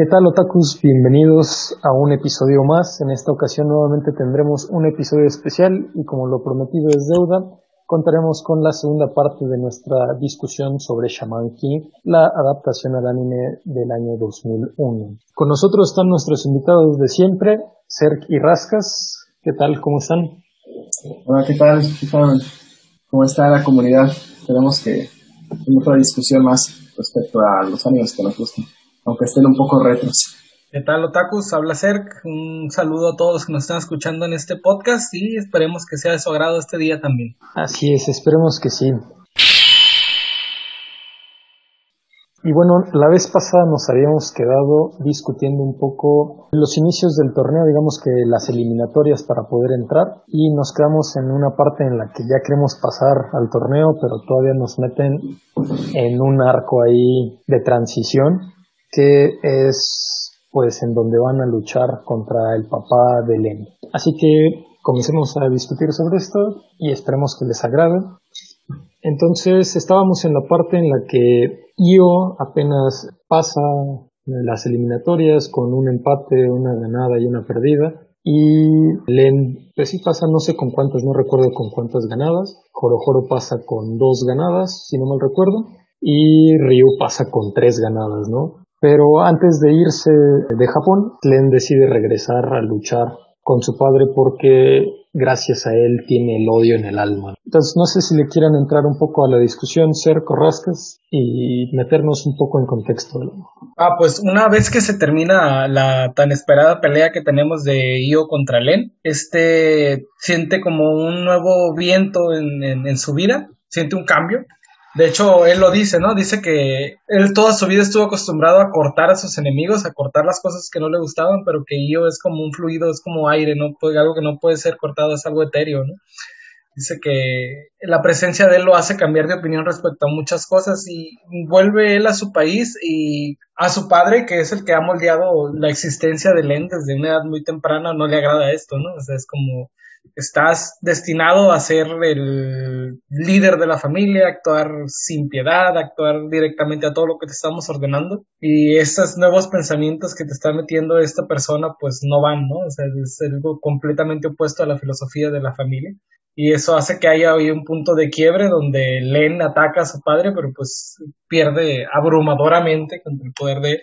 ¿Qué tal otakus? Bienvenidos a un episodio más. En esta ocasión nuevamente tendremos un episodio especial y como lo prometido es deuda, contaremos con la segunda parte de nuestra discusión sobre Shaman King, la adaptación al anime del año 2001. Con nosotros están nuestros invitados de siempre, Serk y Rascas. ¿Qué tal? ¿Cómo están? Hola, ¿qué tal? ¿Cómo está la comunidad? Esperemos que tenga otra discusión más respecto a los animes que nos gustan aunque estén un poco retros. ¿Qué tal, Otakus? Habla Cerc. Un saludo a todos los que nos están escuchando en este podcast y esperemos que sea de su agrado este día también. Así es, esperemos que sí. Y bueno, la vez pasada nos habíamos quedado discutiendo un poco los inicios del torneo, digamos que las eliminatorias para poder entrar, y nos quedamos en una parte en la que ya queremos pasar al torneo, pero todavía nos meten en un arco ahí de transición que es pues en donde van a luchar contra el papá de Len. Así que comencemos a discutir sobre esto y esperemos que les agrade. Entonces estábamos en la parte en la que Io apenas pasa las eliminatorias con un empate, una ganada y una perdida. Y Len, pues sí pasa, no sé con cuántas, no recuerdo con cuántas ganadas. Joro pasa con dos ganadas, si no mal recuerdo. Y Ryu pasa con tres ganadas, ¿no? Pero antes de irse de Japón, Glenn decide regresar a luchar con su padre porque gracias a él tiene el odio en el alma. Entonces no sé si le quieran entrar un poco a la discusión, ser corrascas y meternos un poco en contexto. Ah, pues una vez que se termina la tan esperada pelea que tenemos de Io contra Len, este siente como un nuevo viento en, en su vida, siente un cambio de hecho, él lo dice, ¿no? Dice que él toda su vida estuvo acostumbrado a cortar a sus enemigos, a cortar las cosas que no le gustaban, pero que yo es como un fluido, es como aire, ¿no? Algo que no puede ser cortado, es algo etéreo, ¿no? Dice que la presencia de él lo hace cambiar de opinión respecto a muchas cosas y vuelve él a su país y a su padre, que es el que ha moldeado la existencia de Len desde una edad muy temprana, no le agrada esto, ¿no? O sea, es como estás destinado a ser el líder de la familia, actuar sin piedad, actuar directamente a todo lo que te estamos ordenando. Y esos nuevos pensamientos que te está metiendo esta persona, pues no van, ¿no? O sea, es algo completamente opuesto a la filosofía de la familia. Y eso hace que haya hoy un punto de quiebre donde Len ataca a su padre, pero pues pierde abrumadoramente contra el poder de él.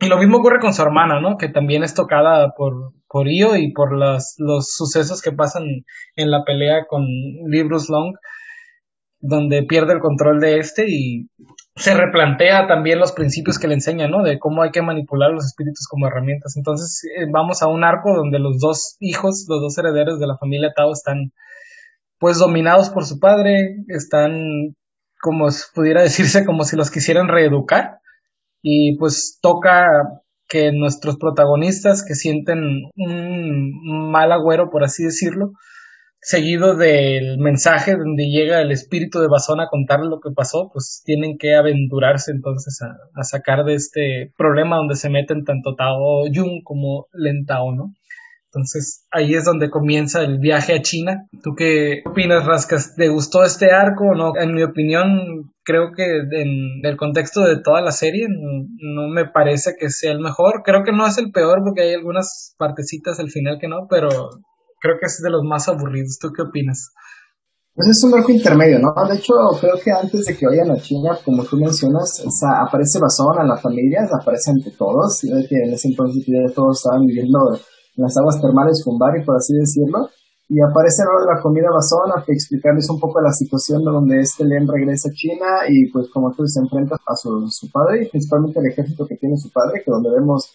Y lo mismo ocurre con su hermana, ¿no? Que también es tocada por, por Io y por los sucesos que pasan en la pelea con Librus Long, donde pierde el control de este y se replantea también los principios que le enseña, ¿no? De cómo hay que manipular los espíritus como herramientas. Entonces eh, vamos a un arco donde los dos hijos, los dos herederos de la familia Tao están pues dominados por su padre, están como pudiera decirse como si los quisieran reeducar y pues toca que nuestros protagonistas que sienten un mal agüero, por así decirlo, seguido del mensaje donde llega el espíritu de Basón a contarle lo que pasó, pues tienen que aventurarse entonces a, sacar de este problema donde se meten tanto Tao Yun como Lentao, ¿no? Entonces ahí es donde comienza el viaje a China. ¿Tú qué opinas, Rascas? ¿Te gustó este arco o no? En mi opinión, creo que en el contexto de toda la serie no, me parece que sea el mejor. Creo que no es el peor porque hay algunas partecitas al final que no, pero creo que es de los más aburridos. ¿Tú qué opinas? Pues es un arco intermedio, ¿no? De hecho, creo que antes de que vayan a China, como tú mencionas, aparece Basón a la familia, aparece ante todos, y que en ese entonces todos estaban viviendo las aguas termales Fumbari, por así decirlo, y aparece en hora de la comida basona que explicarles un poco la situación de donde este Len regresa a China y pues como tú se enfrenta a su, su padre y principalmente el ejército que tiene su padre, que donde vemos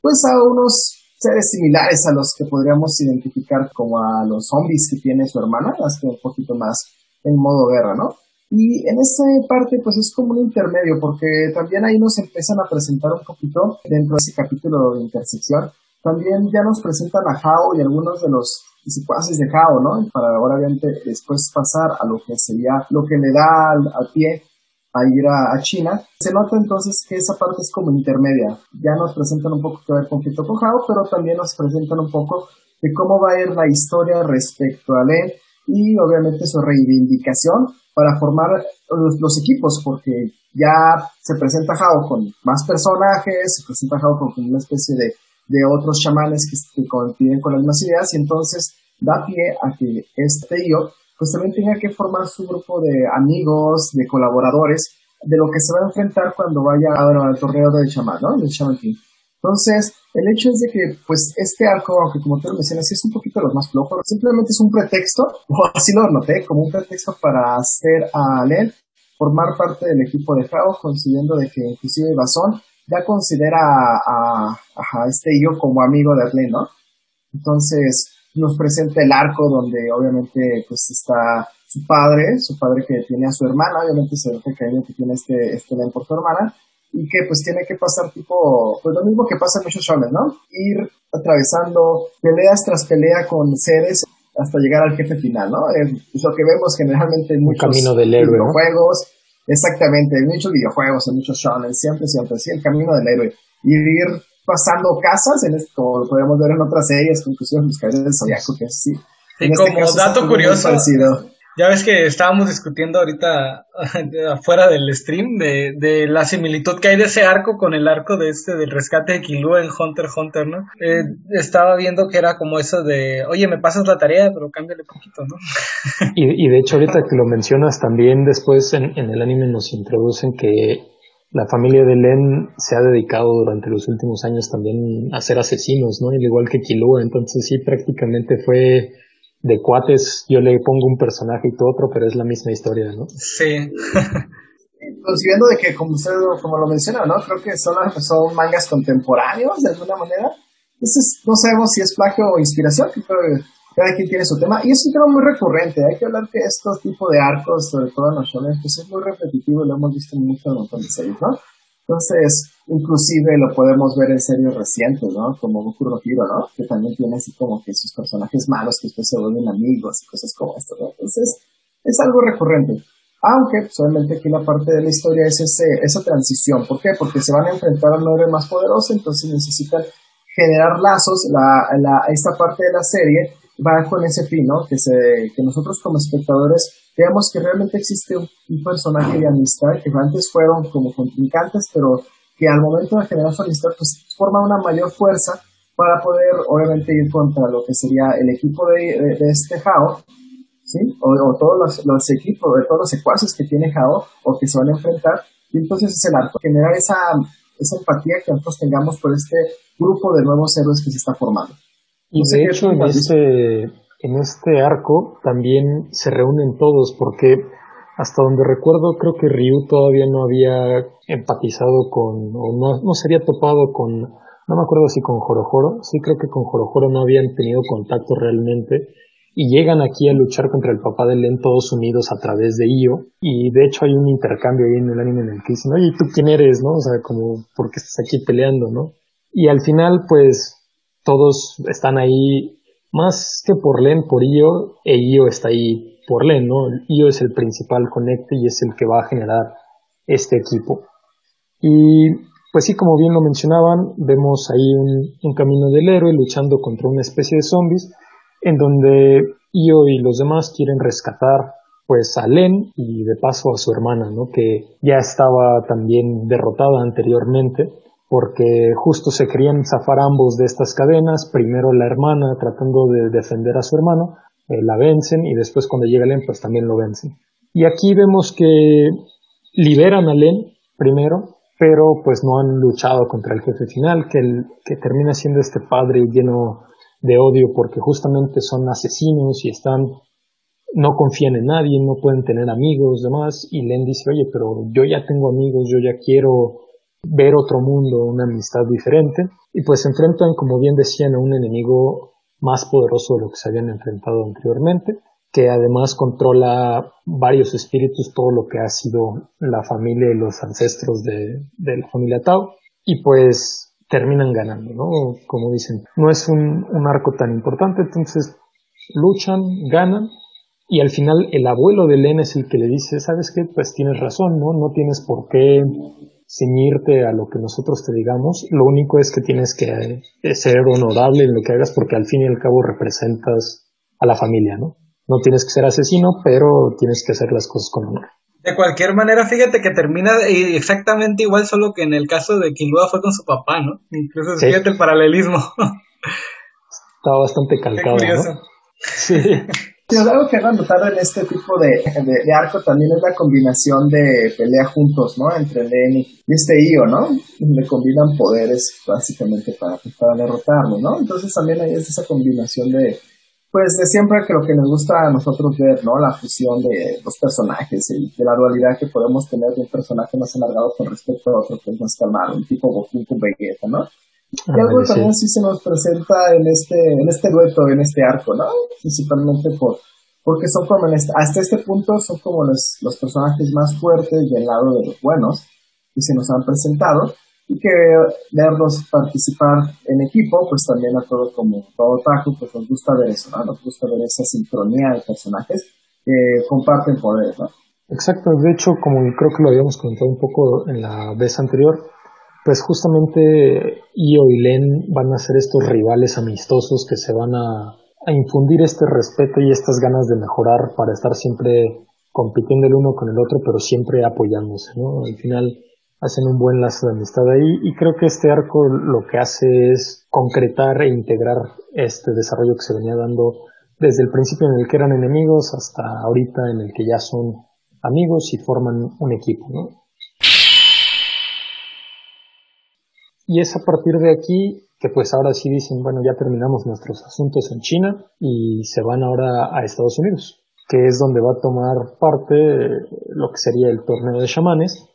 pues a unos seres similares a los que podríamos identificar como a los zombies que tiene su hermana, que un poquito más en modo guerra, ¿no? Y en esa parte, pues es como un intermedio, porque también ahí nos empiezan a presentar un poquito dentro de ese capítulo de intersección también ya nos presentan a Hao y algunos de los secuaces de Hao, ¿no? Para obviamente después pasar a lo que sería lo que le da al, pie a ir a, China. Se nota entonces que esa parte es como intermedia. Ya nos presentan un poco que ver conflicto con Hao, pero también nos presentan un poco de cómo va a ir la historia respecto a Len y obviamente su reivindicación para formar los, equipos, porque ya se presenta Jao con más personajes, se presenta Jao con una especie de, de otros chamanes que, que con las mismas ideas, y entonces da pie a que este yo pues también tenga que formar su grupo de amigos, de colaboradores, de lo que se va a enfrentar cuando vaya al torneo de chamán, ¿no? Del King. Entonces, el hecho es de que, pues, este arco, aunque como tú lo mencionas, es un poquito los más flojos, simplemente es un pretexto, o así lo noté, como un pretexto para hacer a Len formar parte del equipo de Jao, consiguiendo de que inclusive Basón ya considera a, a, este yo como amigo de Arlen, ¿no? Entonces, nos presenta el arco donde obviamente pues está su padre, su padre que tiene a su hermana, obviamente se ve que tiene este, este Len por su hermana, y que pues tiene que pasar tipo, pues lo mismo que pasa en muchos shonen, ¿no? Ir atravesando peleas tras pelea con seres hasta llegar al jefe final, ¿no? Es lo que vemos generalmente en muchos camino del héroe, videojuegos, exactamente, en muchos videojuegos, en muchos shonen, siempre, siempre, sí, el camino del héroe. Y ir pasando casas, en esto, como lo podemos ver en otras series, incluso en los caballeros del Zodiaco, que sí. Y este como dato curioso, ya ves que estábamos discutiendo ahorita afuera del stream de, de, la similitud que hay de ese arco con el arco de este del rescate de Killua en Hunter Hunter, ¿no? Eh, estaba viendo que era como eso de, oye, me pasas la tarea, pero cámbiale poquito, ¿no? y, y de hecho ahorita que lo mencionas también después en, en el anime nos introducen que la familia de Len se ha dedicado durante los últimos años también a ser asesinos, ¿no? Al igual que Killua, entonces sí prácticamente fue de cuates yo le pongo un personaje y todo otro, pero es la misma historia, ¿no? Sí. pues viendo de que, como usted como lo menciona, ¿no? Creo que son, son mangas contemporáneos de alguna manera. Entonces, no sabemos si es plagio o inspiración, pero cada quien tiene su tema. Y es un tema muy recurrente. Hay que hablar que estos tipos de arcos, sobre todo en los shonen, pues es muy repetitivo y lo hemos visto en muchos montón de series, ¿no? Entonces, inclusive lo podemos ver en series recientes, ¿no? Como Boku no ¿no? Que también tiene así como que sus personajes malos que después se vuelven amigos y cosas como esto, ¿no? Entonces, es algo recurrente. Aunque, pues, obviamente aquí la parte de la historia es ese, esa transición. ¿Por qué? Porque se van a enfrentar al héroe más poderoso, entonces necesitan generar lazos. La, la, esta parte de la serie va con ese fin, ¿no? Que, se, que nosotros como espectadores veamos que realmente existe un, personaje de amistad que antes fueron como contrincantes, pero que al momento de generar su amistad, pues forma una mayor fuerza para poder, obviamente, ir contra lo que sería el equipo de, este Jao, ¿sí? O, todos los, equipos, de todos los secuaces que tiene Jao o que se van a enfrentar. Y entonces es el arco, generar esa, esa empatía que nosotros tengamos por este grupo de nuevos héroes que se está formando. Y de hecho, en este, en este arco también se reúnen todos, porque hasta donde recuerdo, creo que Ryu todavía no había empatizado con, o no, no se había topado con, no me acuerdo si con Jorojoro, sí creo que con Jorojoro no habían tenido contacto realmente, y llegan aquí a luchar contra el papá de Len todos unidos a través de Io y de hecho hay un intercambio ahí en el anime en el que dicen, oye, ¿tú quién eres? ¿no? O sea, como, ¿por qué estás aquí peleando? ¿no? Y al final, pues, todos están ahí más que por Len, por Io, e Io está ahí por Len, ¿no? Io es el principal conecte y es el que va a generar este equipo. Y pues sí, como bien lo mencionaban, vemos ahí un, camino del héroe luchando contra una especie de zombies, en donde Io y los demás quieren rescatar pues a Len y de paso a su hermana, ¿no? Que ya estaba también derrotada anteriormente porque justo se querían zafar ambos de estas cadenas, primero la hermana tratando de defender a su hermano, eh, la vencen y después cuando llega Len pues también lo vencen. Y aquí vemos que liberan a Len primero, pero pues no han luchado contra el jefe final, que, el, que termina siendo este padre lleno de odio porque justamente son asesinos y están no confían en nadie, no pueden tener amigos, demás, y Len dice, oye, pero yo ya tengo amigos, yo ya quiero ver otro mundo, una amistad diferente, y pues se enfrentan, como bien decían, a un enemigo más poderoso de lo que se habían enfrentado anteriormente, que además controla varios espíritus, todo lo que ha sido la familia y los ancestros de, la familia Tao, y pues terminan ganando, ¿no? Como dicen, no es un, un arco tan importante, entonces luchan, ganan, y al final el abuelo de Len es el que le dice, ¿sabes qué? Pues tienes razón, ¿no? No tienes por qué ceñirte a lo que nosotros te digamos, lo único es que tienes que eh, ser honorable en lo que hagas porque al fin y al cabo representas a la familia, ¿no? No tienes que ser asesino, pero tienes que hacer las cosas con honor. De cualquier manera, fíjate que termina exactamente igual, solo que en el caso de Killua fue con su papá, ¿no? Incluso fíjate el paralelismo. Está bastante calcado, ¿no? Sí. algo que he notado en este tipo de, de, arco también es la combinación de pelea juntos, ¿no? Entre Len y este Io, ¿no? Le combinan poderes básicamente para, para derrotarlo, ¿no? Entonces también hay esa combinación de, pues de siempre que lo que nos gusta a nosotros ver, ¿no? La fusión de los personajes y de la dualidad que podemos tener de un personaje más alargado con respecto a otro que es más calmado, un tipo Goku con Vegeta, ¿no? Y algo también sí se nos presenta en este, en este dueto, en este arco, ¿no? Principalmente por, porque son como este, hasta este punto son como los, los personajes más fuertes del lado de los buenos que se nos han presentado y que verlos participar en equipo, pues también a todo como todo tajo, pues nos gusta ver eso, ¿no? Nos gusta ver esa sincronía de personajes que comparten poder, ¿no? Exacto, de hecho, como creo que lo habíamos comentado un poco en la vez anterior, pues justamente Io y Len van a ser estos rivales amistosos que se van a, a infundir este respeto y estas ganas de mejorar para estar siempre compitiendo el uno con el otro, pero siempre apoyándose, ¿no? Al final, hacen un buen lazo de amistad ahí y creo que este arco lo que hace es concretar e integrar este desarrollo que se venía dando desde el principio en el que eran enemigos hasta ahorita en el que ya son amigos y forman un equipo, ¿no? Y es a partir de aquí que pues ahora sí dicen, bueno, ya terminamos nuestros asuntos en China y se van ahora a Estados Unidos, que es donde va a tomar parte lo que sería el torneo de chamanes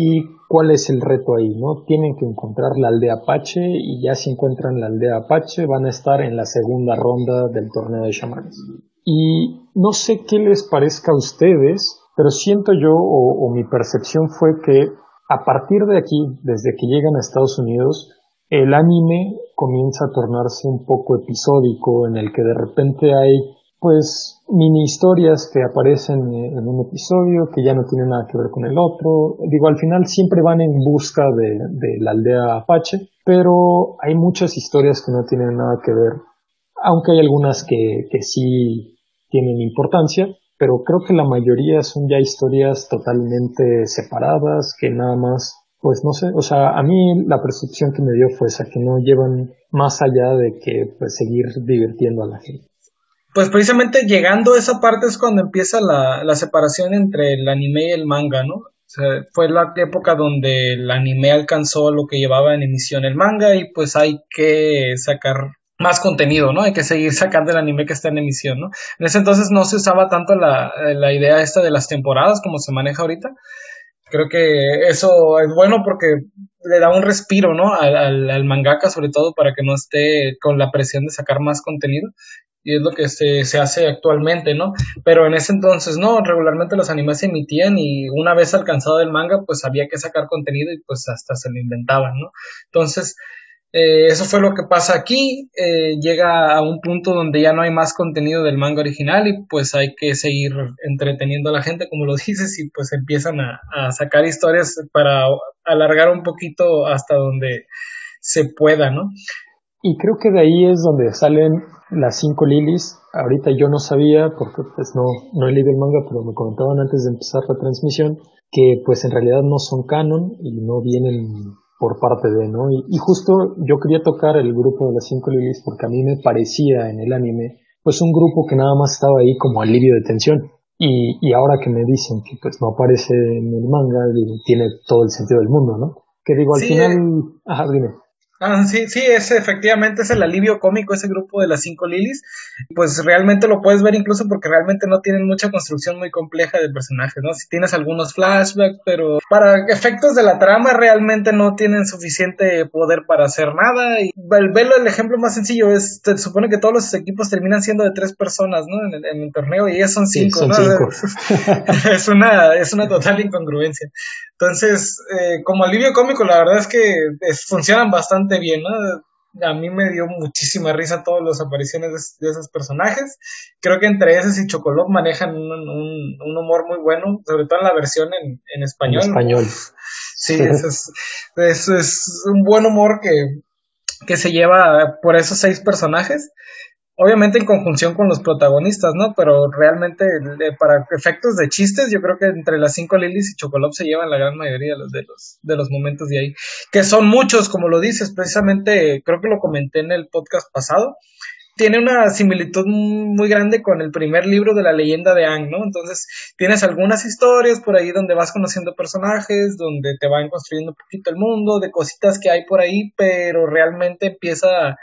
¿Y cuál es el reto ahí? ¿no? Tienen que encontrar la aldea Apache y ya si encuentran la aldea Apache van a estar en la segunda ronda del torneo de chamanes. Y no sé qué les parezca a ustedes, pero siento yo o, o mi percepción fue que a partir de aquí, desde que llegan a Estados Unidos, el anime comienza a tornarse un poco episódico en el que de repente hay pues mini historias que aparecen en un episodio que ya no tienen nada que ver con el otro. Digo, al final siempre van en busca de, la aldea Apache, pero hay muchas historias que no tienen nada que ver, aunque hay algunas que, que sí tienen importancia, pero creo que la mayoría son ya historias totalmente separadas, que nada más, pues no sé, o sea, a mí la percepción que me dio fue esa, que no llevan más allá de que pues seguir divirtiendo a la gente pues precisamente llegando a esa parte es cuando empieza la, la separación entre el anime y el manga, ¿no? O sea, fue la época donde el anime alcanzó lo que llevaba en emisión el manga y pues hay que sacar más contenido, ¿no? Hay que seguir sacando el anime que está en emisión, ¿no? En ese entonces no se usaba tanto la, la idea esta de las temporadas como se maneja ahorita. Creo que eso es bueno porque le da un respiro, ¿no? Al, al, al, mangaka, sobre todo, para que no esté con la presión de sacar más contenido y es lo que se, se, hace actualmente, ¿no? Pero en ese entonces no, regularmente los animes se emitían y una vez alcanzado el manga, pues había que sacar contenido y pues hasta se lo inventaban, ¿no? Entonces, eh, eso fue lo que pasa aquí, eh, llega a un punto donde ya no hay más contenido del manga original y pues hay que seguir entreteniendo a la gente, como lo dices, y pues empiezan a, a sacar historias para alargar un poquito hasta donde se pueda, ¿no? Y creo que de ahí es donde salen las cinco lilies. Ahorita yo no sabía, porque pues no, no he leído el manga, pero me comentaban antes de empezar la transmisión, que pues en realidad no son canon y no vienen por parte de, ¿no? Y, justo yo quería tocar el grupo de las cinco lilies porque a mí me parecía en el anime, pues un grupo que nada más estaba ahí como alivio de tensión. Y, y ahora que me dicen que pues no aparece en el manga, tiene todo el sentido del mundo, ¿no? Que digo, al final, ajá, dime. Ah, sí, sí, ese efectivamente es el alivio cómico, ese grupo de las cinco lilies. Pues realmente lo puedes ver incluso porque realmente no tienen mucha construcción muy compleja de personajes, ¿no? Si tienes algunos flashbacks, pero para efectos de la trama realmente no tienen suficiente poder para hacer nada. Y el velo, el ejemplo más sencillo es, se supone que todos los equipos terminan siendo de tres personas, ¿no? En el, torneo y ellas son cinco, ¿no? es una, es una total incongruencia. Entonces, eh, como alivio cómico, la verdad es que funcionan bastante bien, ¿no? A mí me dio muchísima risa todas las apariciones de, esos personajes. Creo que entre esos y Chocolop manejan un, humor muy bueno, sobre todo en la versión en, español. En español. sí, eso es, eso es un buen humor que, que se lleva por esos seis personajes. Obviamente en conjunción con los protagonistas, ¿no? Pero realmente para efectos de chistes, yo creo que entre las cinco Lilies y Chocolop se llevan la gran mayoría de los, de los, de los momentos de ahí, que son muchos, como lo dices, precisamente creo que lo comenté en el podcast pasado, tiene una similitud muy grande con el primer libro de la leyenda de Ang, ¿no? Entonces tienes algunas historias por ahí donde vas conociendo personajes, donde te van construyendo un poquito el mundo, de cositas que hay por ahí, pero realmente empieza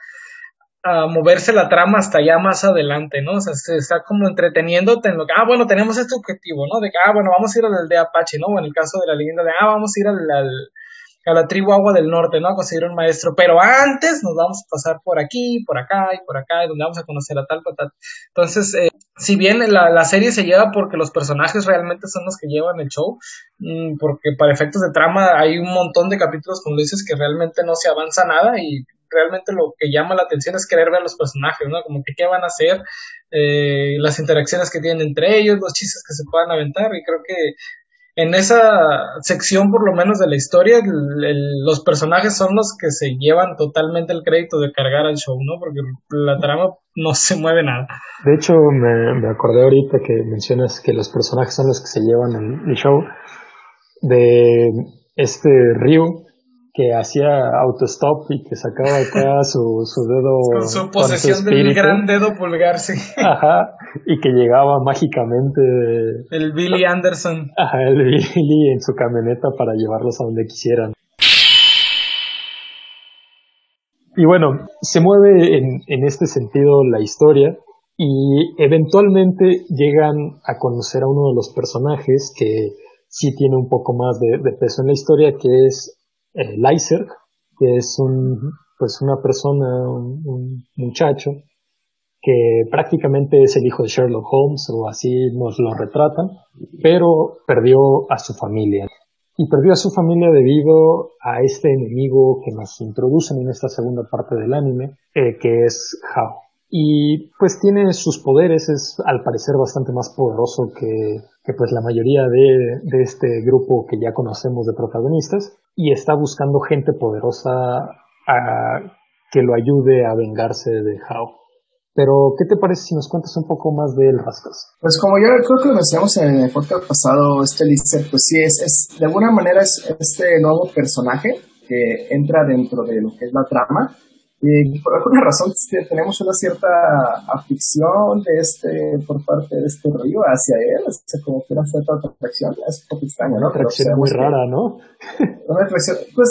moverse la trama hasta ya más adelante, ¿no? O sea, se está como entreteniéndote en lo que, ah, bueno, tenemos este objetivo, ¿no? De que, ah, bueno, vamos a ir al de Apache, ¿no? O en el caso de la leyenda de, ah, vamos a ir al, a la tribu Agua del Norte, ¿no? A conseguir un maestro, pero antes nos vamos a pasar por aquí, por acá y por acá, y donde vamos a conocer a tal, tal, tal. Entonces, eh, si bien la, la, serie se lleva porque los personajes realmente son los que llevan el show, mm, porque para efectos de trama hay un montón de capítulos, como dices, que realmente no se avanza nada y realmente lo que llama la atención es querer ver los personajes, ¿no? Como que qué van a hacer, eh, las interacciones que tienen entre ellos, los chistes que se puedan aventar, y creo que en esa sección, por lo menos de la historia, los personajes son los que se llevan totalmente el crédito de cargar al show, ¿no? Porque la trama no se mueve nada. De hecho, me, acordé ahorita que mencionas que los personajes son los que se llevan el, el show de este Ryu que hacía autostop y que sacaba acá su, su dedo. Con su posesión del gran dedo pulgar, sí. Ajá, y que llegaba mágicamente. El Billy Anderson. Ajá, el Billy en su camioneta para llevarlos a donde quisieran. Y bueno, se mueve en, en este sentido la historia y eventualmente llegan a conocer a uno de los personajes que sí tiene un poco más de, de peso en la historia, que es eh, que es un, pues una persona, un, muchacho, que prácticamente es el hijo de Sherlock Holmes, o así nos lo retratan, pero perdió a su familia. Y perdió a su familia debido a este enemigo que nos introducen en esta segunda parte del anime, eh, que es Hao. Y pues tiene sus poderes, es al parecer bastante más poderoso que, que pues la mayoría de, de este grupo que ya conocemos de protagonistas y está buscando gente poderosa a, que lo ayude a vengarse de Hao. Pero, ¿qué te parece si nos cuentas un poco más de él, Rascas? Pues como ya creo que lo mencionamos en el podcast pasado, este Lister, pues sí, es, es, de alguna manera es este nuevo personaje que entra dentro de lo que es la trama y por alguna razón tenemos una cierta afición de este, por parte de este río hacia él, o sea, como que una cierta atracción, es un poco extraño, ¿no? Una atracción muy rara, ¿no? una atracción, pues,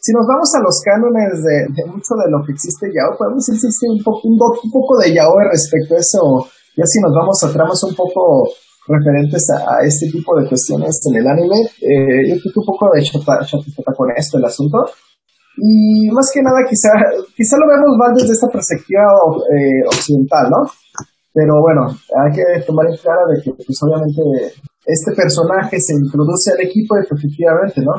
si nos vamos a los cánones de, de mucho de lo que existe Yao, podemos decir que un poco, un, poco de Yao respecto a eso, ya si nos vamos a tramas un poco referentes a, este tipo de cuestiones en el anime, eh, yo creo que un poco de chata, con esto el asunto, y más que nada, quizá, quizá lo vemos más desde esta perspectiva eh, occidental, ¿no? Pero bueno, hay que tomar en claro de que, pues obviamente, este personaje se introduce al equipo y efectivamente, ¿no?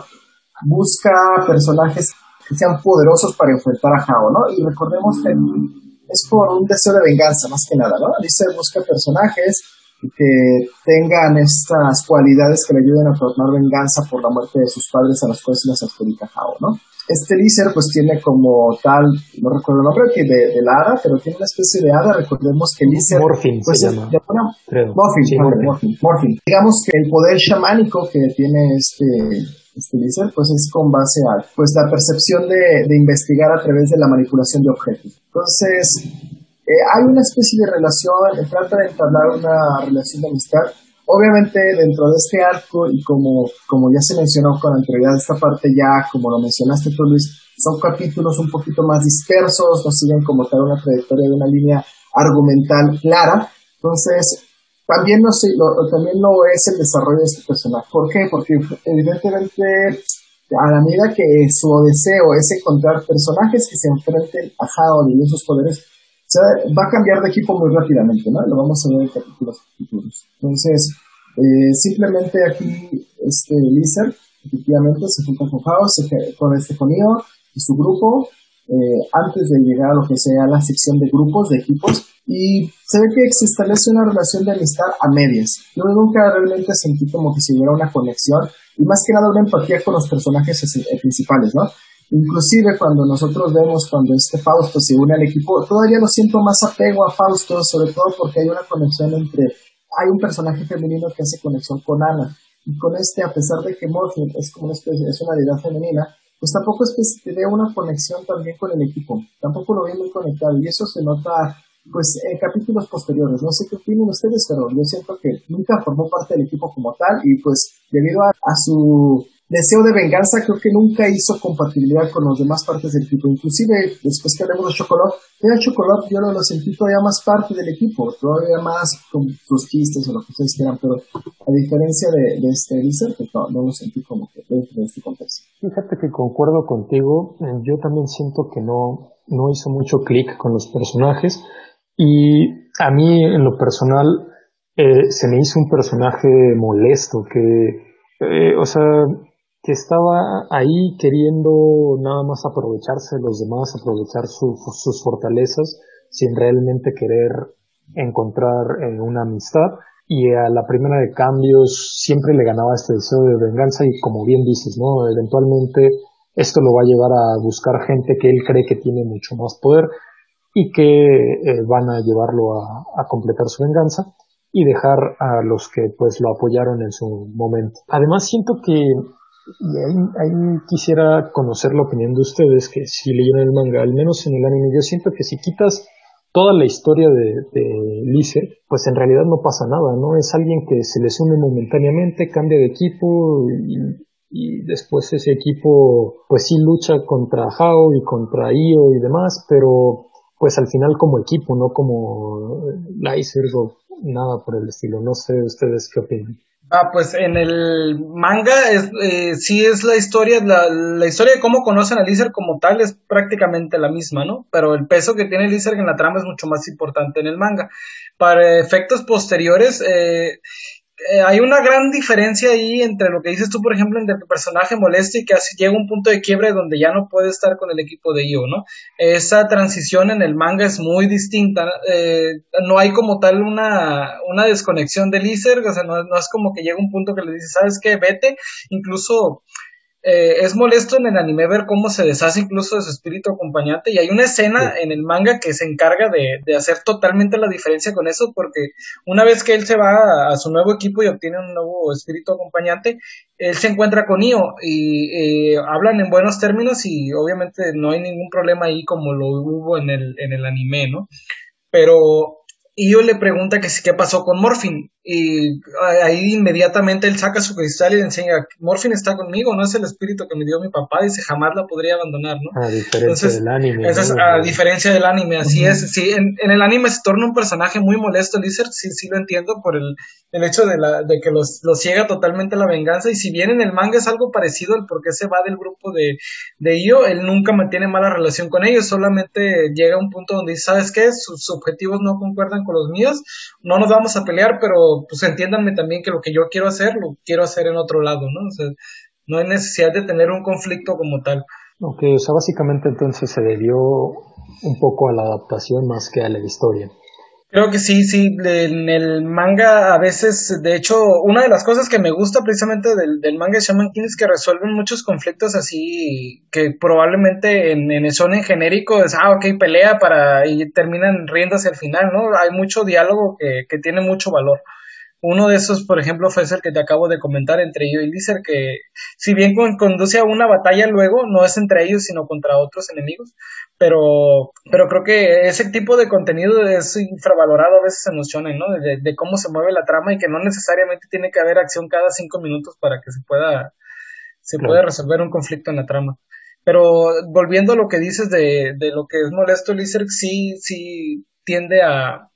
Busca personajes que sean poderosos para enfrentar a Hao, ¿no? Y recordemos que es por un deseo de venganza, más que nada, ¿no? Dice busca personajes que tengan estas cualidades que le ayuden a formar venganza por la muerte de sus padres a los cuales se les adjudica Hao, ¿no? Este Lícer pues tiene como tal, no recuerdo el nombre, que de, la hada, pero tiene una especie de hada, recordemos que Lícer... Morphin pues, se llama. Morphin, Morphin. Digamos que el poder chamánico que tiene este, este Lícer, pues es con base a pues la percepción de, de investigar a través de la manipulación de objetos. Entonces, eh, hay una especie de relación, trata de entablar una relación de amistad Obviamente dentro de este arco y como, como ya se mencionó con anterioridad esta parte ya, como lo mencionaste tú Luis, son capítulos un poquito más dispersos, no siguen como tal una trayectoria de una línea argumental clara. Entonces, también no, sé, también no es el desarrollo de este personaje. ¿Por qué? Porque evidentemente a la medida que su deseo es encontrar personajes que se enfrenten a Hao y sus poderes, va a cambiar de equipo muy rápidamente, ¿no? Lo vamos a ver en capítulos futuros. Entonces, eh, simplemente aquí, este Lizard, efectivamente, se junta con House, con este con y su grupo, eh, antes de llegar a lo que sea la sección de grupos, de equipos, y se ve que se establece una relación de amistad a medias. Yo nunca realmente sentí como que si hubiera una conexión, y más que nada una empatía con los personajes principales, ¿no? Inclusive cuando nosotros vemos cuando este Fausto se une al equipo, todavía lo siento más apego a Fausto, sobre todo porque hay una conexión entre, hay un personaje femenino que hace conexión con Ana, y con este, a pesar de que Morphin es como una especie, es una deidad femenina, pues tampoco es que vea una conexión también con el equipo, tampoco lo ve muy conectado, y eso se nota pues en capítulos posteriores. No sé qué opinan ustedes, pero yo siento que nunca formó parte del equipo como tal y pues debido a su deseo de venganza creo que nunca hizo compatibilidad con las demás partes del equipo. Inclusive, después que hablemos de Chocolate, era Chocolate yo lo, sentí todavía más parte del equipo, todavía más con sus chistes o lo que ustedes quieran, pero a diferencia de, de este Elisa, pues no, no, lo sentí como que dentro de este contexto. Fíjate que concuerdo contigo, eh, yo también siento que no, no hizo mucho clic con los personajes y a mí en lo personal eh, se me hizo un personaje molesto que, eh, o sea, que estaba ahí queriendo nada más aprovecharse de los demás, aprovechar sus fortalezas, sin realmente querer encontrar eh, una amistad. Y a la primera de cambios siempre le ganaba este deseo de venganza y como bien dices, ¿no? Eventualmente esto lo va a llevar a buscar gente que él cree que tiene mucho más poder y que eh, van a llevarlo a, a completar su venganza y dejar a los que pues lo apoyaron en su momento. Además siento que y ahí, ahí, quisiera conocer la opinión de ustedes, que si leyeron el manga, al menos en el anime, yo siento que si quitas toda la historia de, de pues en realidad no pasa nada, ¿no? Es alguien que se les une momentáneamente, cambia de equipo y, después ese equipo pues sí lucha contra Hao y contra Io y demás, pero pues al final como equipo, no como Lizer o nada por el estilo. No sé ustedes qué opinan. Ah, pues en el manga es, eh, sí es la historia, la, la, historia de cómo conocen a Lizard como tal es prácticamente la misma, ¿no? Pero el peso que tiene Lizard en la trama es mucho más importante en el manga. Para efectos posteriores, eh, eh, hay una gran diferencia ahí entre lo que dices tú, por ejemplo, entre tu personaje molesto y que así llega un punto de quiebre donde ya no puede estar con el equipo de Io, ¿no? Esa transición en el manga es muy distinta. Eh, no hay como tal una, una desconexión de Lizard, o sea, no, no, es como que llega un punto que le dice, ¿sabes qué? Vete. Incluso eh, es molesto en el anime ver cómo se deshace incluso de su espíritu acompañante y hay una escena en el manga que se encarga de, de, hacer totalmente la diferencia con eso porque una vez que él se va a, su nuevo equipo y obtiene un nuevo espíritu acompañante, él se encuentra con Io y eh, hablan en buenos términos y obviamente no hay ningún problema ahí como lo hubo en el, en el anime, ¿no? Pero Io le pregunta que si qué pasó con Morphin y ahí inmediatamente él saca su cristal y le enseña, Morphin está conmigo, no es el espíritu que me dio mi papá, dice, jamás la podría abandonar, ¿no? A diferencia del anime. Es, a diferencia del anime, así es. Sí, en, en, el anime se torna un personaje muy molesto, Lizard, sí, sí lo entiendo por el, el hecho de, la, de que los, los ciega totalmente la venganza, y si bien en el manga es algo parecido al por qué se va del grupo de, de Io, él nunca mantiene mala relación con ellos, solamente llega a un punto donde dice, ¿sabes qué? Sus objetivos no concuerdan con los míos, no nos vamos a pelear, pero pues entiéndanme también que lo que yo quiero hacer, lo quiero hacer en otro lado, ¿no? O sea, no hay necesidad de tener un conflicto como tal. Ok, o sea, básicamente entonces se debió un poco a la adaptación más que a la historia. Creo que sí, sí, en el manga a veces, de hecho, una de las cosas que me gusta precisamente del, del manga de Shaman King es que resuelven muchos conflictos así que probablemente en, en son en genérico es, ah, ok, pelea para y terminan riéndose al final, ¿no? Hay mucho diálogo que, que tiene mucho valor. Uno de esos, por ejemplo, fue el que te acabo de comentar entre yo y Lizer, que si bien conduce a una batalla luego, no es entre ellos, sino contra otros enemigos, pero, pero creo que ese tipo de contenido es infravalorado a veces en los shonen, ¿no? De, de, cómo se mueve la trama y que no necesariamente tiene que haber acción cada cinco minutos para que se pueda, se pueda resolver un conflicto en la trama. Pero volviendo a lo que dices de, de lo que es molesto, Lizer sí, sí tiende a,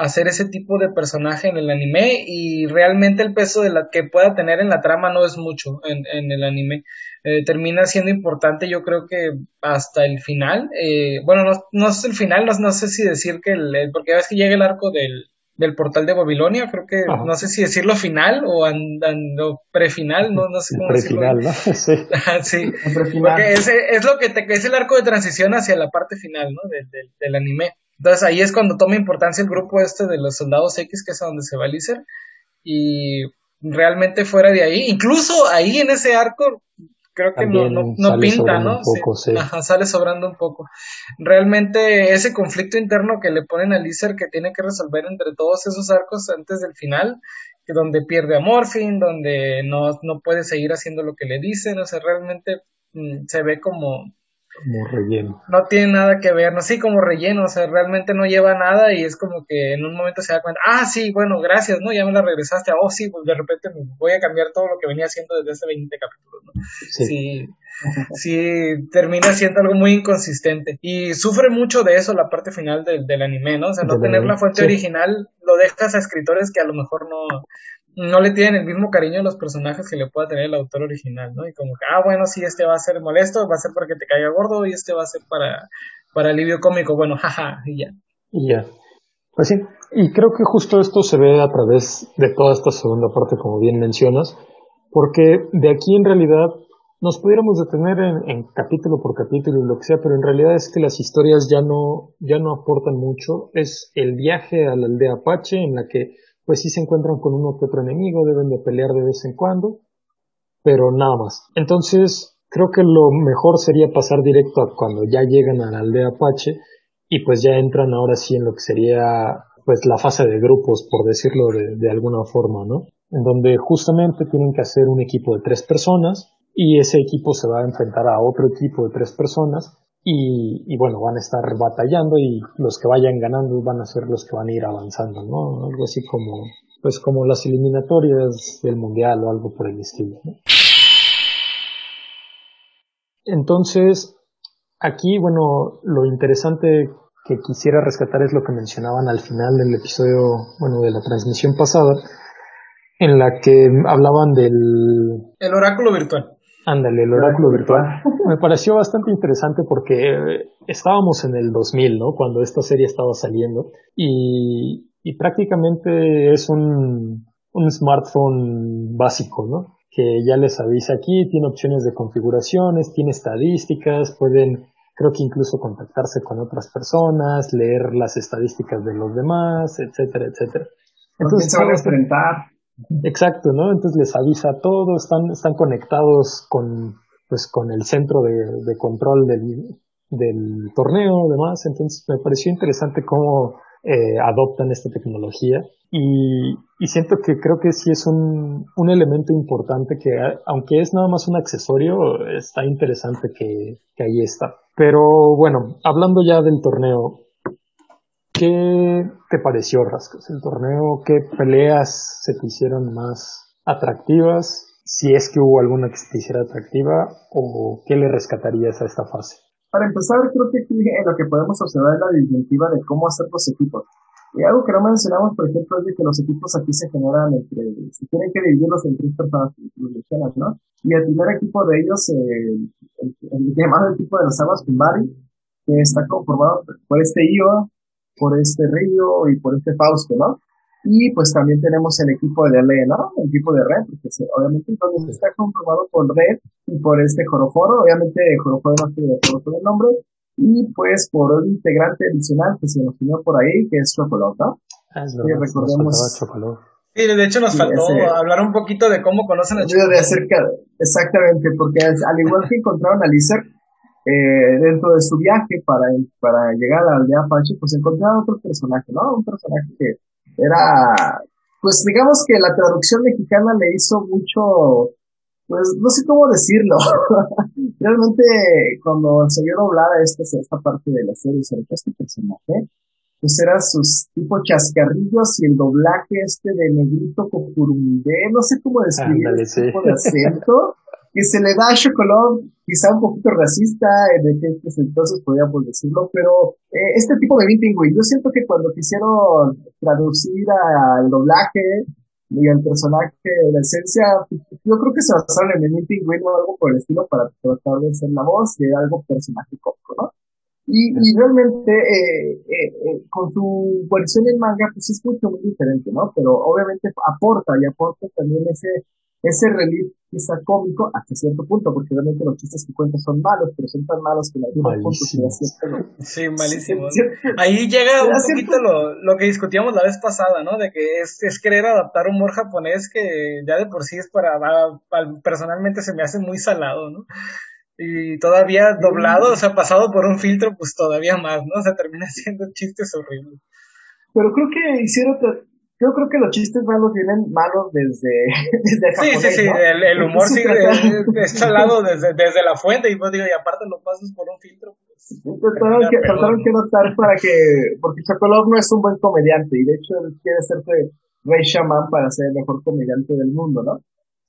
hacer ese tipo de personaje en el anime y realmente el peso de la que pueda tener en la trama no es mucho en, en el anime. Eh, termina siendo importante yo creo que hasta el final. Eh, bueno, no, no es el final, no, no sé si decir que el, porque a veces que llega el arco del, del portal de Babilonia, creo que no sé si decirlo final o andando prefinal, no, no sé cómo prefinal, ¿no? Sí. sí. Porque es, es lo que te, es el arco de transición hacia la parte final, ¿no? del, del anime. Entonces ahí es cuando toma importancia el grupo este de los soldados X, que es a donde se va Lizer. Y realmente fuera de ahí, incluso ahí en ese arco, creo que no, no, pinta, ¿no? Ajá, sale sobrando un poco. Realmente ese conflicto interno que le ponen a Lizer que tiene que resolver entre todos esos arcos antes del final, que donde pierde a Morphin, donde no, no puede seguir haciendo lo que le dicen, o sea, realmente mm, se ve como como relleno. No tiene nada que ver, no, sí, como relleno, o sea, realmente no lleva nada y es como que en un momento se da cuenta, ah, sí, bueno, gracias, ¿no? Ya me la regresaste, oh, sí, pues de repente me voy a cambiar todo lo que venía haciendo desde hace 20 capítulos, ¿no? Sí. sí. termina siendo algo muy inconsistente. Y sufre mucho de eso la parte final del, del anime, ¿no? O sea, no tener la fuente original lo dejas a escritores que a lo mejor no, no le tienen el mismo cariño a los personajes que le pueda tener el autor original, ¿no? Y como que, ah, bueno, sí, este va a ser molesto, va a ser porque te caiga gordo y este va a ser para, para alivio cómico, bueno, jaja, y ya. Y ya. Pues sí, y creo que justo esto se ve a través de toda esta segunda parte, como bien mencionas, porque de aquí en realidad nos pudiéramos detener en, en, capítulo por capítulo y lo que sea, pero en realidad es que las historias ya no, ya no aportan mucho. Es el viaje a la aldea Apache en la que pues sí se encuentran con uno que otro enemigo, deben de pelear de vez en cuando, pero nada más. Entonces, creo que lo mejor sería pasar directo a cuando ya llegan a la aldea Apache y pues ya entran ahora sí en lo que sería pues la fase de grupos, por decirlo de, de alguna forma, ¿no? En donde justamente tienen que hacer un equipo de tres personas y ese equipo se va a enfrentar a otro equipo de tres personas y, bueno, van a estar batallando y los que vayan ganando van a ser los que van a ir avanzando, ¿no? Algo así como, pues como las eliminatorias del mundial o algo por el estilo, Entonces, aquí, bueno, lo interesante que quisiera rescatar es lo que mencionaban al final del episodio, bueno, de la transmisión pasada, en la que hablaban del... El oráculo virtual. Ándale, el oráculo virtual. Me pareció bastante interesante porque eh, estábamos en el 2000, ¿no? Cuando esta serie estaba saliendo y, y prácticamente es un, un smartphone básico, ¿no? Que ya les avisa aquí, tiene opciones de configuraciones, tiene estadísticas, pueden, creo que incluso contactarse con otras personas, leer las estadísticas de los demás, etcétera, etcétera. Entonces, se van a enfrentar? Exacto, ¿no? Entonces les avisa todo, están, están conectados con, pues, con el centro de, control del, del torneo, demás. Entonces me pareció interesante cómo eh, adoptan esta tecnología y, y, siento que creo que sí es un, un elemento importante que, aunque es nada más un accesorio, está interesante que, que ahí está. Pero bueno, hablando ya del torneo, ¿Qué te pareció, Rascos, el torneo? ¿Qué peleas se te hicieron más atractivas? Si es que hubo alguna que se te hiciera atractiva o qué le rescatarías a esta fase. Para empezar, creo que aquí lo que podemos observar es la disyuntiva de cómo hacer los equipos. Y algo que no mencionamos, por ejemplo, es de que los equipos aquí se generan entre, se tienen que dividirlos en tres personas, ¿no? Y el primer equipo de ellos, eh, el, llamado equipo de las aguas Kumbari, que está conformado por este IO, por este Río y por este Fausto, ¿no? Y pues también tenemos el equipo de LE, ¿no? El equipo de Red, porque obviamente entonces está conformado por Red y por este Joroforo, obviamente Joroforo no tiene el nombre, y pues por un integrante adicional que se nos unió por ahí, que es Chocolate, ¿no? Ah, es verdad, recordemos. Sí, de hecho nos faltó hablar un poquito de cómo conocen a Chocolate. De acerca, exactamente, porque al igual que encontraron a Lizard, eh, dentro de su viaje para, para llegar a la aldea Apache, pues encontraron otro personaje, ¿no? Un personaje que era, pues digamos que la traducción mexicana le hizo mucho, pues no sé cómo decirlo. Realmente cuando se vio doblada esta, esta parte de la serie sobre este personaje, pues eran sus tipo chascarrillos y el doblaje este de negrito cocurumbe, no sé cómo describir ese tipo de acento que se le da a Chocolate, quizá un poquito racista en aquellos entonces, podríamos decirlo, pero eh, este tipo de meeting, güey, yo siento que cuando quisieron traducir al doblaje y al personaje, la esencia, yo creo que se basaron en el meeting, güey, o algo por el estilo para tratar de ser la voz de algo personaje ¿no? Y, y realmente, eh, eh, eh, con su versión en manga, pues es mucho muy diferente, ¿no? Pero obviamente aporta y aporta también ese ese relief quizá cómico hasta cierto punto, porque realmente los chistes que cuentan son malos, pero son tan malos que la vida Sí, malísimo. Ahí llega un poquito lo, lo, que discutíamos la vez pasada, ¿no? De que es, es querer adaptar humor japonés que ya de por sí es para, personalmente se me hace muy salado, ¿no? Y todavía doblado, o sea, pasado por un filtro, pues todavía más, ¿no? O sea, termina siendo chistes horribles. Pero creo que hicieron yo creo que los chistes malos vienen malos desde, desde Sí, sí, sí, el, humor sí es salado desde, desde la fuente y, pues, digo, y aparte lo pasas por un filtro. Pues, trataron, que, trataron que notar para que, porque Chocolov no es un buen comediante y de hecho él quiere ser Rey Shaman para ser el mejor comediante del mundo, ¿no?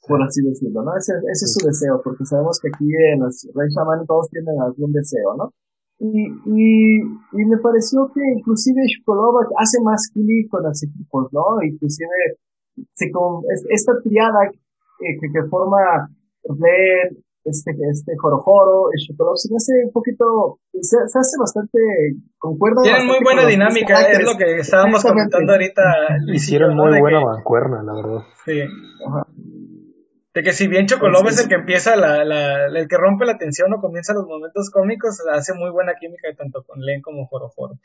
Por así decirlo, ¿no? Ese, ese es su deseo, porque sabemos que aquí en los Rey Shaman todos tienen algún deseo, ¿no? Y, y, y, me pareció que inclusive Shkolova hace más clic con los equipos, ¿no? Inclusive se con, esta triada eh, que, que, forma Red, este, este Jorojoro, Shkolov, se me hace un poquito, se, hace bastante, concuerda. Tienen muy buena dinámica, es lo que estábamos comentando ahorita. Hicieron muy buena mancuerna, la verdad. Sí. Ajá. De que si bien Chocolov es el que empieza la, la, el que rompe la tensión o comienza los momentos cómicos, hace muy buena química tanto con Len como Joroforo.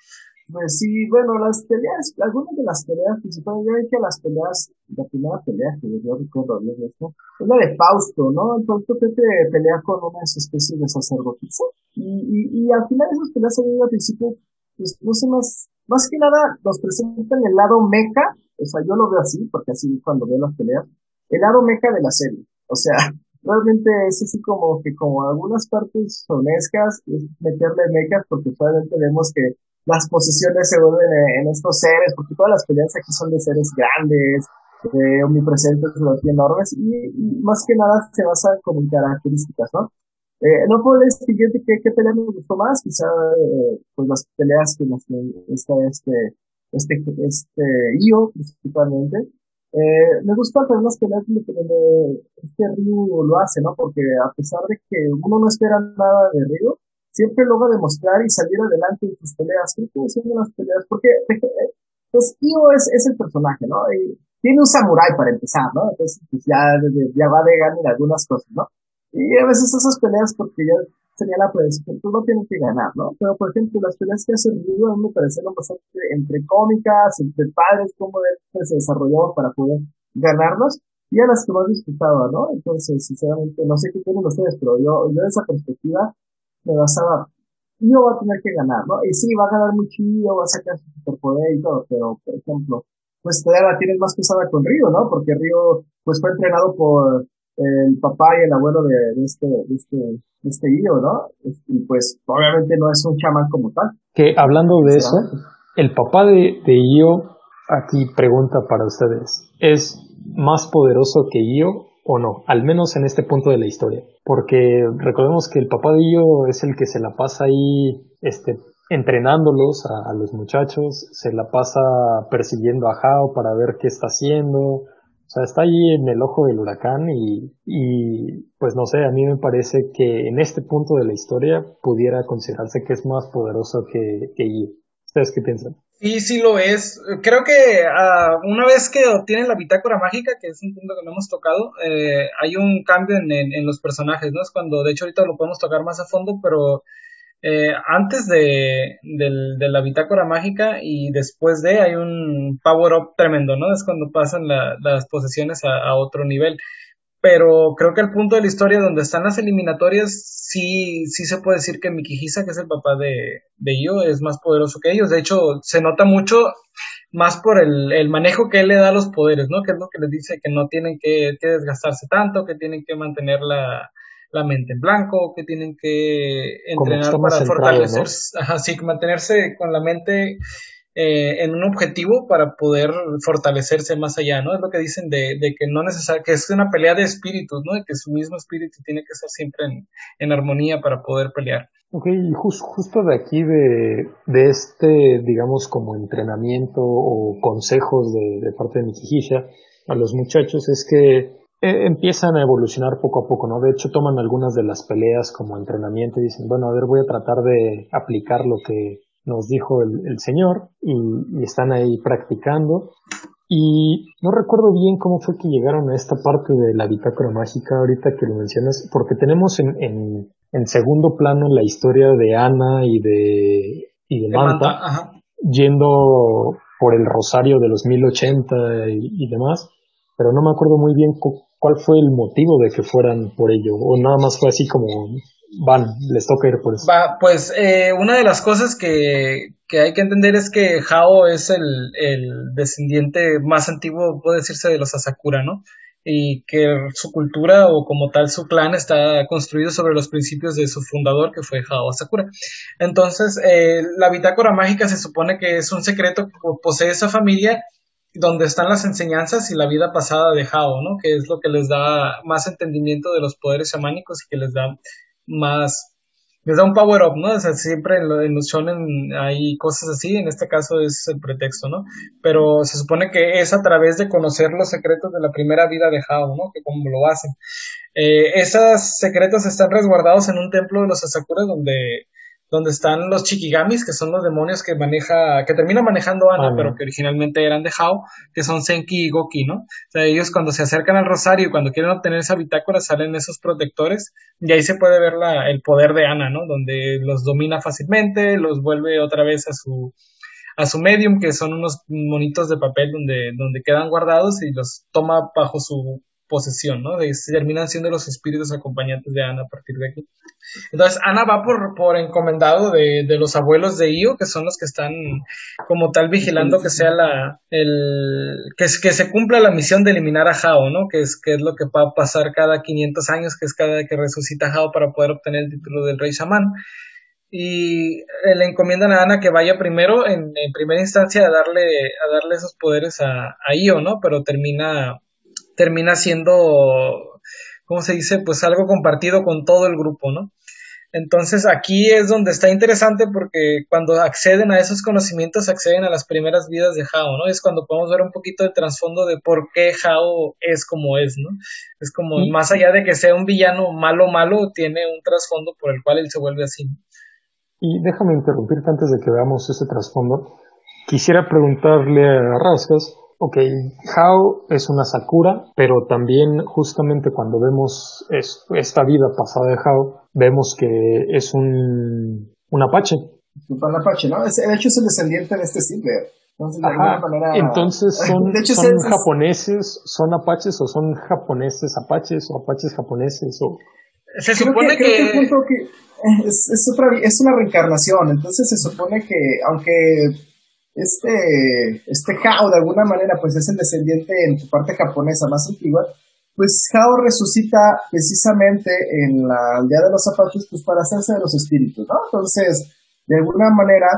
Pues sí, bueno, las peleas, algunas de las peleas principales, ya que las peleas, la primera pelea que yo recuerdo bien esto, es la de Fausto, ¿no? El Fausto que pelea con una especie de sacerdotisa, y, y, y al final esas peleas se al principio, pues no sé más, más que nada nos presentan el lado meca, o sea, yo lo veo así, porque así cuando veo las peleas, el lado meca de la serie. O sea, realmente es así como que como algunas partes honescas, es meterle mecas porque probablemente vemos que las posiciones se vuelven en, estos seres, porque todas las peleas aquí son de seres grandes, de omnipresentes, enormes, y, más que nada se basan como en características, ¿no? Eh, no puedo decir qué, qué pelea me gustó más, quizá eh, pues las peleas que nos está este, este, este IO principalmente, eh, me gusta hacer las peleas donde este Ryu lo hace, ¿no? Porque a pesar de que uno no espera nada de Ryu, siempre logra demostrar y salir adelante en sus peleas. Creo que siendo las peleas, porque eh, pues Ryu es, es el personaje, ¿no? Y tiene un samurái para empezar, ¿no? Entonces, pues ya, ya va de ganar algunas cosas, ¿no? Y a veces esas peleas, porque ya tenía la predicción, tú no tienes que ganar, ¿no? Pero, por ejemplo, las peleas que hace Ryu a mí me parecieron bastante entre cómicas, entre padres, cómo se desarrolló para poder ganarlos, y a las que más disfrutaba, ¿no? Entonces, sinceramente, no sé qué tienen ustedes, pero yo, yo de esa perspectiva me basaba, yo va a tener que ganar, ¿no? Y sí, va a ganar muy chido, va a sacar su superpoder y todo, pero, por ejemplo, pues todavía la tienes más pesada con Río, ¿no? Porque Río, pues fue entrenado por el papá y el abuelo de, este, de este, de este guío, ¿no? Y pues obviamente no es un chamán como tal. Que hablando de eso, el papá de, de Io, aquí pregunta para ustedes, ¿es más poderoso que Io o no? Al menos en este punto de la historia. Porque recordemos que el papá de Io es el que se la pasa ahí, este, entrenándolos a, a los muchachos, se la pasa persiguiendo a Hao para ver qué está haciendo, o sea, está ahí en el ojo del huracán y, y pues no sé, a mí me parece que en este punto de la historia pudiera considerarse que es más poderoso que, que ¿Ustedes qué piensan? Sí, sí lo es. Creo que uh, una vez que obtienen la bitácora mágica, que es un punto que no hemos tocado, eh, hay un cambio en, en, en, los personajes, ¿no? Es cuando, de hecho, ahorita lo podemos tocar más a fondo, pero eh, antes de, de, la bitácora mágica y después de hay un power up tremendo, ¿no? Es cuando pasan las posesiones a, otro nivel. Pero creo que el punto de la historia donde están las eliminatorias, sí, sí se puede decir que Mikihisa, que es el papá de, de Io, es más poderoso que ellos. De hecho, se nota mucho más por el, el, manejo que él le da a los poderes, ¿no? Que es lo que les dice que no tienen que desgastarse tanto, que tienen que mantener la, la mente en blanco, que tienen que entrenar para fortalecerse, ajá, sí, mantenerse con la mente eh, en un objetivo para poder fortalecerse más allá, ¿no? Es lo que dicen de, de que no necesario, que es una pelea de espíritus, ¿no? De que su mismo espíritu tiene que estar siempre en, en armonía para poder pelear. Ok, y justo de aquí, de, de este, digamos, como entrenamiento o consejos de, de parte de Mikihisha a los muchachos, es que eh, empiezan a evolucionar poco a poco, ¿no? De hecho, toman algunas de las peleas como entrenamiento y dicen, bueno, a ver, voy a tratar de aplicar lo que nos dijo el, señor y, están ahí practicando. Y no recuerdo bien cómo fue que llegaron a esta parte de la bitácora mágica ahorita que lo mencionas, porque tenemos en, en, en segundo plano la historia de Ana y de, y de, Manta, yendo por el Rosario de los 1080 y, y demás, pero no me acuerdo muy bien cuál fue el motivo de que fueran por ello, o nada más fue así como van, les toca ir por eso. Va, pues eh, una de las cosas que, que, hay que entender es que Hao es el, el, descendiente más antiguo, puede decirse, de los Asakura, ¿no? Y que su cultura o como tal su clan está construido sobre los principios de su fundador, que fue Hao Asakura. Entonces, eh, la bitácora mágica se supone que es un secreto que posee esa familia donde están las enseñanzas y la vida pasada de Hao, ¿no? Que es lo que les da más entendimiento de los poderes shamánicos y que les da más les da un power up, ¿no? O sea, siempre en, los shonen hay cosas así, en este caso es el pretexto, ¿no? Pero se supone que es a través de conocer los secretos de la primera vida de Hao, ¿no? Que como lo hacen. Eh, esos secretos están resguardados en un templo de los Asakura donde donde están los Chikigamis, que son los demonios que maneja, que termina manejando Ana, pero que originalmente eran de Hao, que son Senki y Goki, ¿no? O sea, ellos cuando se acercan al Rosario y cuando quieren obtener esa bitácora salen esos protectores y ahí se puede ver la, el poder de Ana, ¿no? Donde los domina fácilmente, los vuelve otra vez a su a su medium, que son unos monitos de papel donde, donde quedan guardados y los toma bajo su posesión, ¿no? terminan siendo los espíritus acompañantes de Ana a partir de aquí. Entonces, Ana va por, por encomendado de, de, los abuelos de Io, que son los que están como tal vigilando que sea la, el, que, se cumpla la misión de eliminar a Hao, ¿no? Que es, que es lo que va a pasar cada 500 años, que es cada que resucita Hao para poder obtener el título del rey Shaman. Y le encomiendan a Ana que vaya primero, en, en primera instancia, a darle, a darle esos poderes a, a Io, ¿no? Pero termina termina siendo, ¿cómo se dice? Pues algo compartido con todo el grupo, ¿no? Entonces aquí es donde está interesante porque cuando acceden a esos conocimientos acceden a las primeras vidas de Hao, ¿no? Es cuando podemos ver un poquito de trasfondo de por qué Hao es como es, ¿no? Es como más allá de que sea un villano malo malo, tiene un trasfondo por el cual él se vuelve así. Y déjame interrumpirte antes de que veamos ese trasfondo. Quisiera preguntarle a Rascas Ok, Hao es una Sakura, pero también justamente cuando vemos esta vida pasada de Hao, vemos que es un, un Apache. Un Apache, ¿no? de hecho es el descendiente de este Silver. Entonces, de alguna manera... Entonces, ¿son, son japoneses, son apaches o son japoneses apaches o apaches japoneses o... Se supone que... es, es, otra, es una reencarnación, entonces se supone que, aunque este, este Hao de alguna manera pues es el descendiente en su parte japonesa más antigua, pues Hao resucita precisamente en la aldea de los zapatos pues para hacerse de los espíritus, ¿no? Entonces, de alguna manera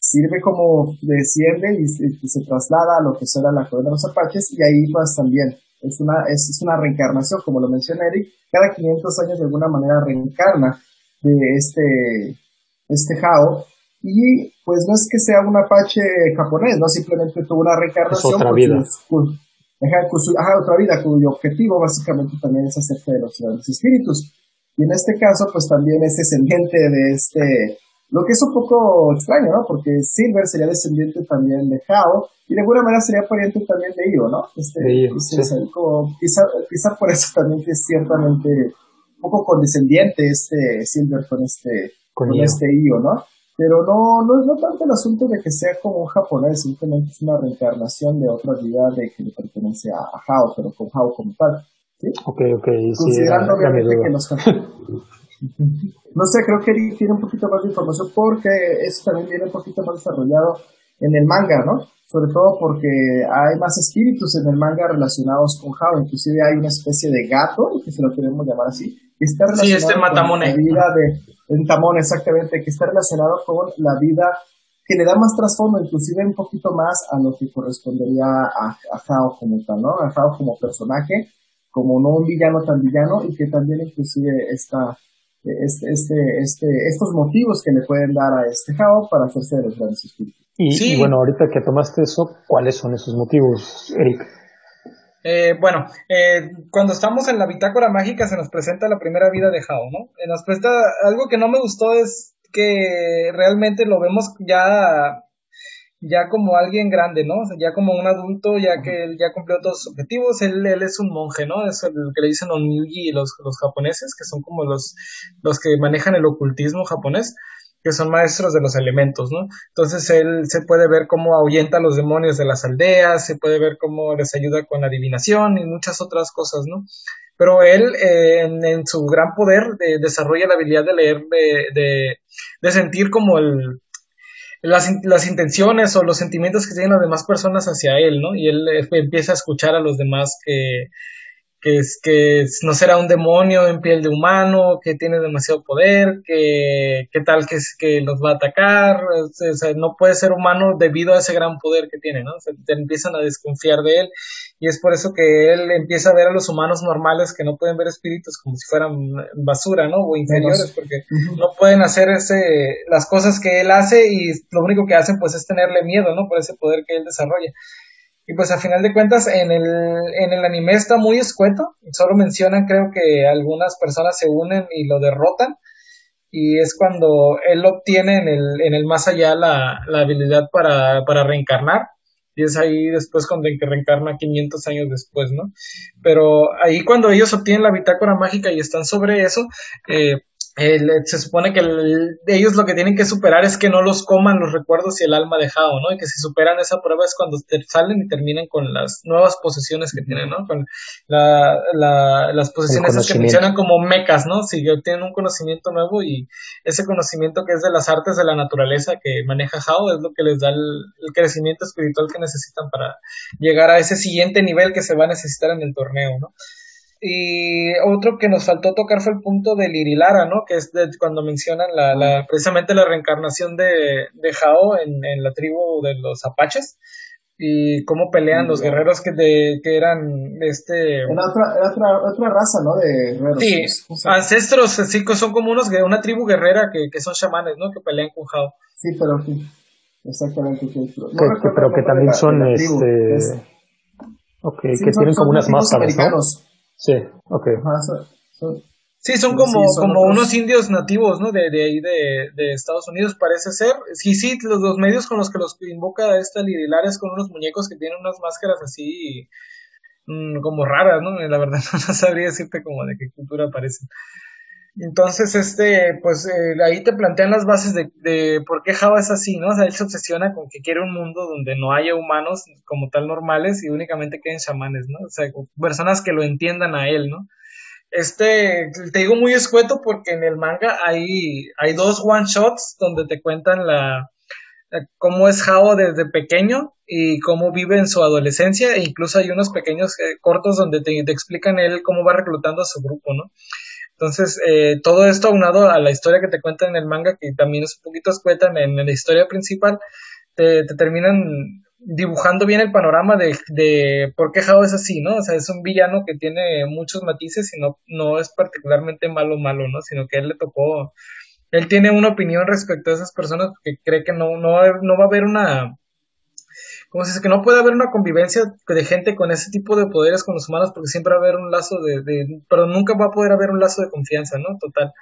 sirve como desciende y, se traslada a lo que será la colonia de los apaches y ahí pues también es una, es, es, una reencarnación, como lo menciona Eric, cada 500 años de alguna manera reencarna de este, este Hao y pues no es que sea un apache japonés, no simplemente tuvo una reencarnación. otra vida. otra vida cuyo objetivo básicamente también es hacerse de los, espíritus. Y en este caso, pues también es descendiente de este, lo que es un poco extraño, ¿no? Porque Silver sería descendiente también de Hao y de alguna manera sería pariente también de Io, ¿no? Este, quizá, por eso también que es ciertamente un poco condescendiente este Silver con este, con, este Io, ¿no? Pero no, no es no tanto el asunto de que sea como un japonés, simplemente es una reencarnación de otra vida de que le pertenece a, Hao, pero con Hao como tal. ¿sí? Ok, ok. Considerando obviamente que los No sé, creo que tiene un poquito más de información porque eso también viene un poquito más desarrollado en el manga, ¿no? Sobre todo porque hay más espíritus en el manga relacionados con Hao, inclusive hay una especie de gato, que se lo queremos llamar así, que está relacionado sí, este con la vida de en Tamón, exactamente, que está relacionado con la vida que le da más trasfondo, inclusive un poquito más a lo que correspondería a, a Hao como tal, ¿no? A Hao como personaje, como no un villano tan villano y que también inclusive está este, este, este, estos motivos que le pueden dar a este Hao para hacerse de los grandes espíritus. Y, y bueno, ahorita que tomaste eso, ¿cuáles son esos motivos, Eric? Eh, bueno, eh, cuando estamos en la bitácora mágica se nos presenta la primera vida de Hao, ¿no? Eh, nos presenta algo que no me gustó es que realmente lo vemos ya ya como alguien grande, ¿no? ya como un adulto, ya que él ya cumplió todos sus objetivos, él, él es un monje, ¿no? Es el que le dicen Onyugi los, los japoneses, que son como los, los que manejan el ocultismo japonés que son maestros de los elementos, ¿no? Entonces él se puede ver cómo ahuyenta a los demonios de las aldeas, se puede ver cómo les ayuda con la adivinación y muchas otras cosas, ¿no? Pero él, eh, en, su gran poder, desarrolla la habilidad de leer, de, de, sentir como el, las, las, intenciones o los sentimientos que tienen las demás personas hacia él, ¿no? Y él eh, empieza a escuchar a los demás que, que, es, que no será un demonio en piel de humano, que tiene demasiado poder, que, que tal que, que los va a atacar, o sea, no puede ser humano debido a ese gran poder que tiene, ¿no? O te empiezan a desconfiar de él y es por eso que él empieza a ver a los humanos normales que no pueden ver espíritus como si fueran basura, ¿no? O inferiores, porque no pueden hacer ese, las cosas que él hace y lo único que hacen pues es tenerle miedo, ¿no? Por ese poder que él desarrolla. Y pues a final de cuentas en el, en el anime está muy escueto, solo mencionan creo que algunas personas se unen y lo derrotan. Y es cuando él obtiene en el, en el más allá la, la habilidad para, para reencarnar. Y es ahí después cuando que reencarna 500 años después, ¿no? Pero ahí cuando ellos obtienen la bitácora mágica y están sobre eso, eh, se supone que ellos lo que tienen que superar es que no los coman los recuerdos y el alma dejado, ¿no? Y que si superan esa prueba es cuando salen y terminan con las nuevas posesiones que tienen, ¿no? Con la, las posesiones que mencionan como mecas, ¿no? Si tienen un conocimiento nuevo y ese conocimiento que es de las artes de la naturaleza que maneja Hao es lo que les da el, el crecimiento espiritual que necesitan para llegar a ese siguiente nivel que se va a necesitar en el torneo, ¿no? Y otro que nos faltó tocar fue el punto del Irilara, ¿no? Que es cuando mencionan la, la, precisamente la reencarnación de, de Jao en, en, la tribu de los apaches y cómo pelean los guerreros que, de, que eran este era otra, otra, otra raza no de guerreros sí ancestros sí son como unos una tribu guerrera que, que son chamanes no que pelean con Jao. Sí pero sí exactamente que, pero que también son este okay, que tienen como unas máscaras ¿no? Sí, ok. Sí, son como, como unos indios nativos, ¿no? De, de ahí de, de, Estados Unidos, parece ser. Sí, sí, los, los medios con los que los invoca esta Lirilar es con unos muñecos que tienen unas máscaras así mm, como raras, ¿no? La verdad no sabría decirte como de qué cultura parecen. Entonces, este, pues eh, ahí te plantean las bases de, de por qué Java es así, ¿no? O sea, él se obsesiona con que quiere un mundo donde no haya humanos como tal normales y únicamente queden chamanes, ¿no? O sea, personas que lo entiendan a él, ¿no? Este, te digo muy escueto porque en el manga hay, hay dos one shots donde te cuentan la, cómo es Jao desde pequeño y cómo vive en su adolescencia e incluso hay unos pequeños eh, cortos donde te, te explican él cómo va reclutando a su grupo, ¿no? Entonces, eh, todo esto aunado a la historia que te cuentan en el manga, que también es un poquito escueta en, la historia principal, te, terminan dibujando bien el panorama de, de por qué Jao es así, ¿no? O sea, es un villano que tiene muchos matices y no, no es particularmente malo malo, ¿no? Sino que él le tocó, él tiene una opinión respecto a esas personas que cree que no, no, no va a haber una, como se dice, que no puede haber una convivencia de gente con ese tipo de poderes con los humanos porque siempre va a haber un lazo de, de pero nunca va a poder haber un lazo de confianza, ¿no? Total,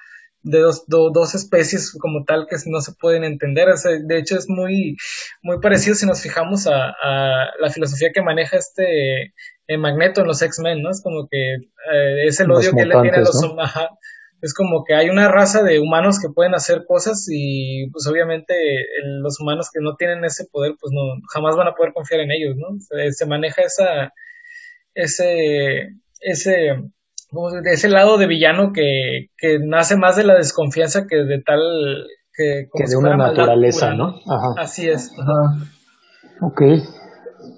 de dos, dos especies como tal que no se pueden entender. de hecho, es muy, muy parecido si nos fijamos a, a la filosofía que maneja este eh, Magneto en los X-Men, ¿no? Es como que eh, es el odio que le tiene a los humanos es como que hay una raza de humanos que pueden hacer cosas y pues obviamente los humanos que no tienen ese poder pues no jamás van a poder confiar en ellos, ¿no? Se, maneja esa ese ese ese lado de villano que, que nace más de la desconfianza que de tal que, que de una naturaleza, ¿no? Ajá. Así es. Ajá. Ok.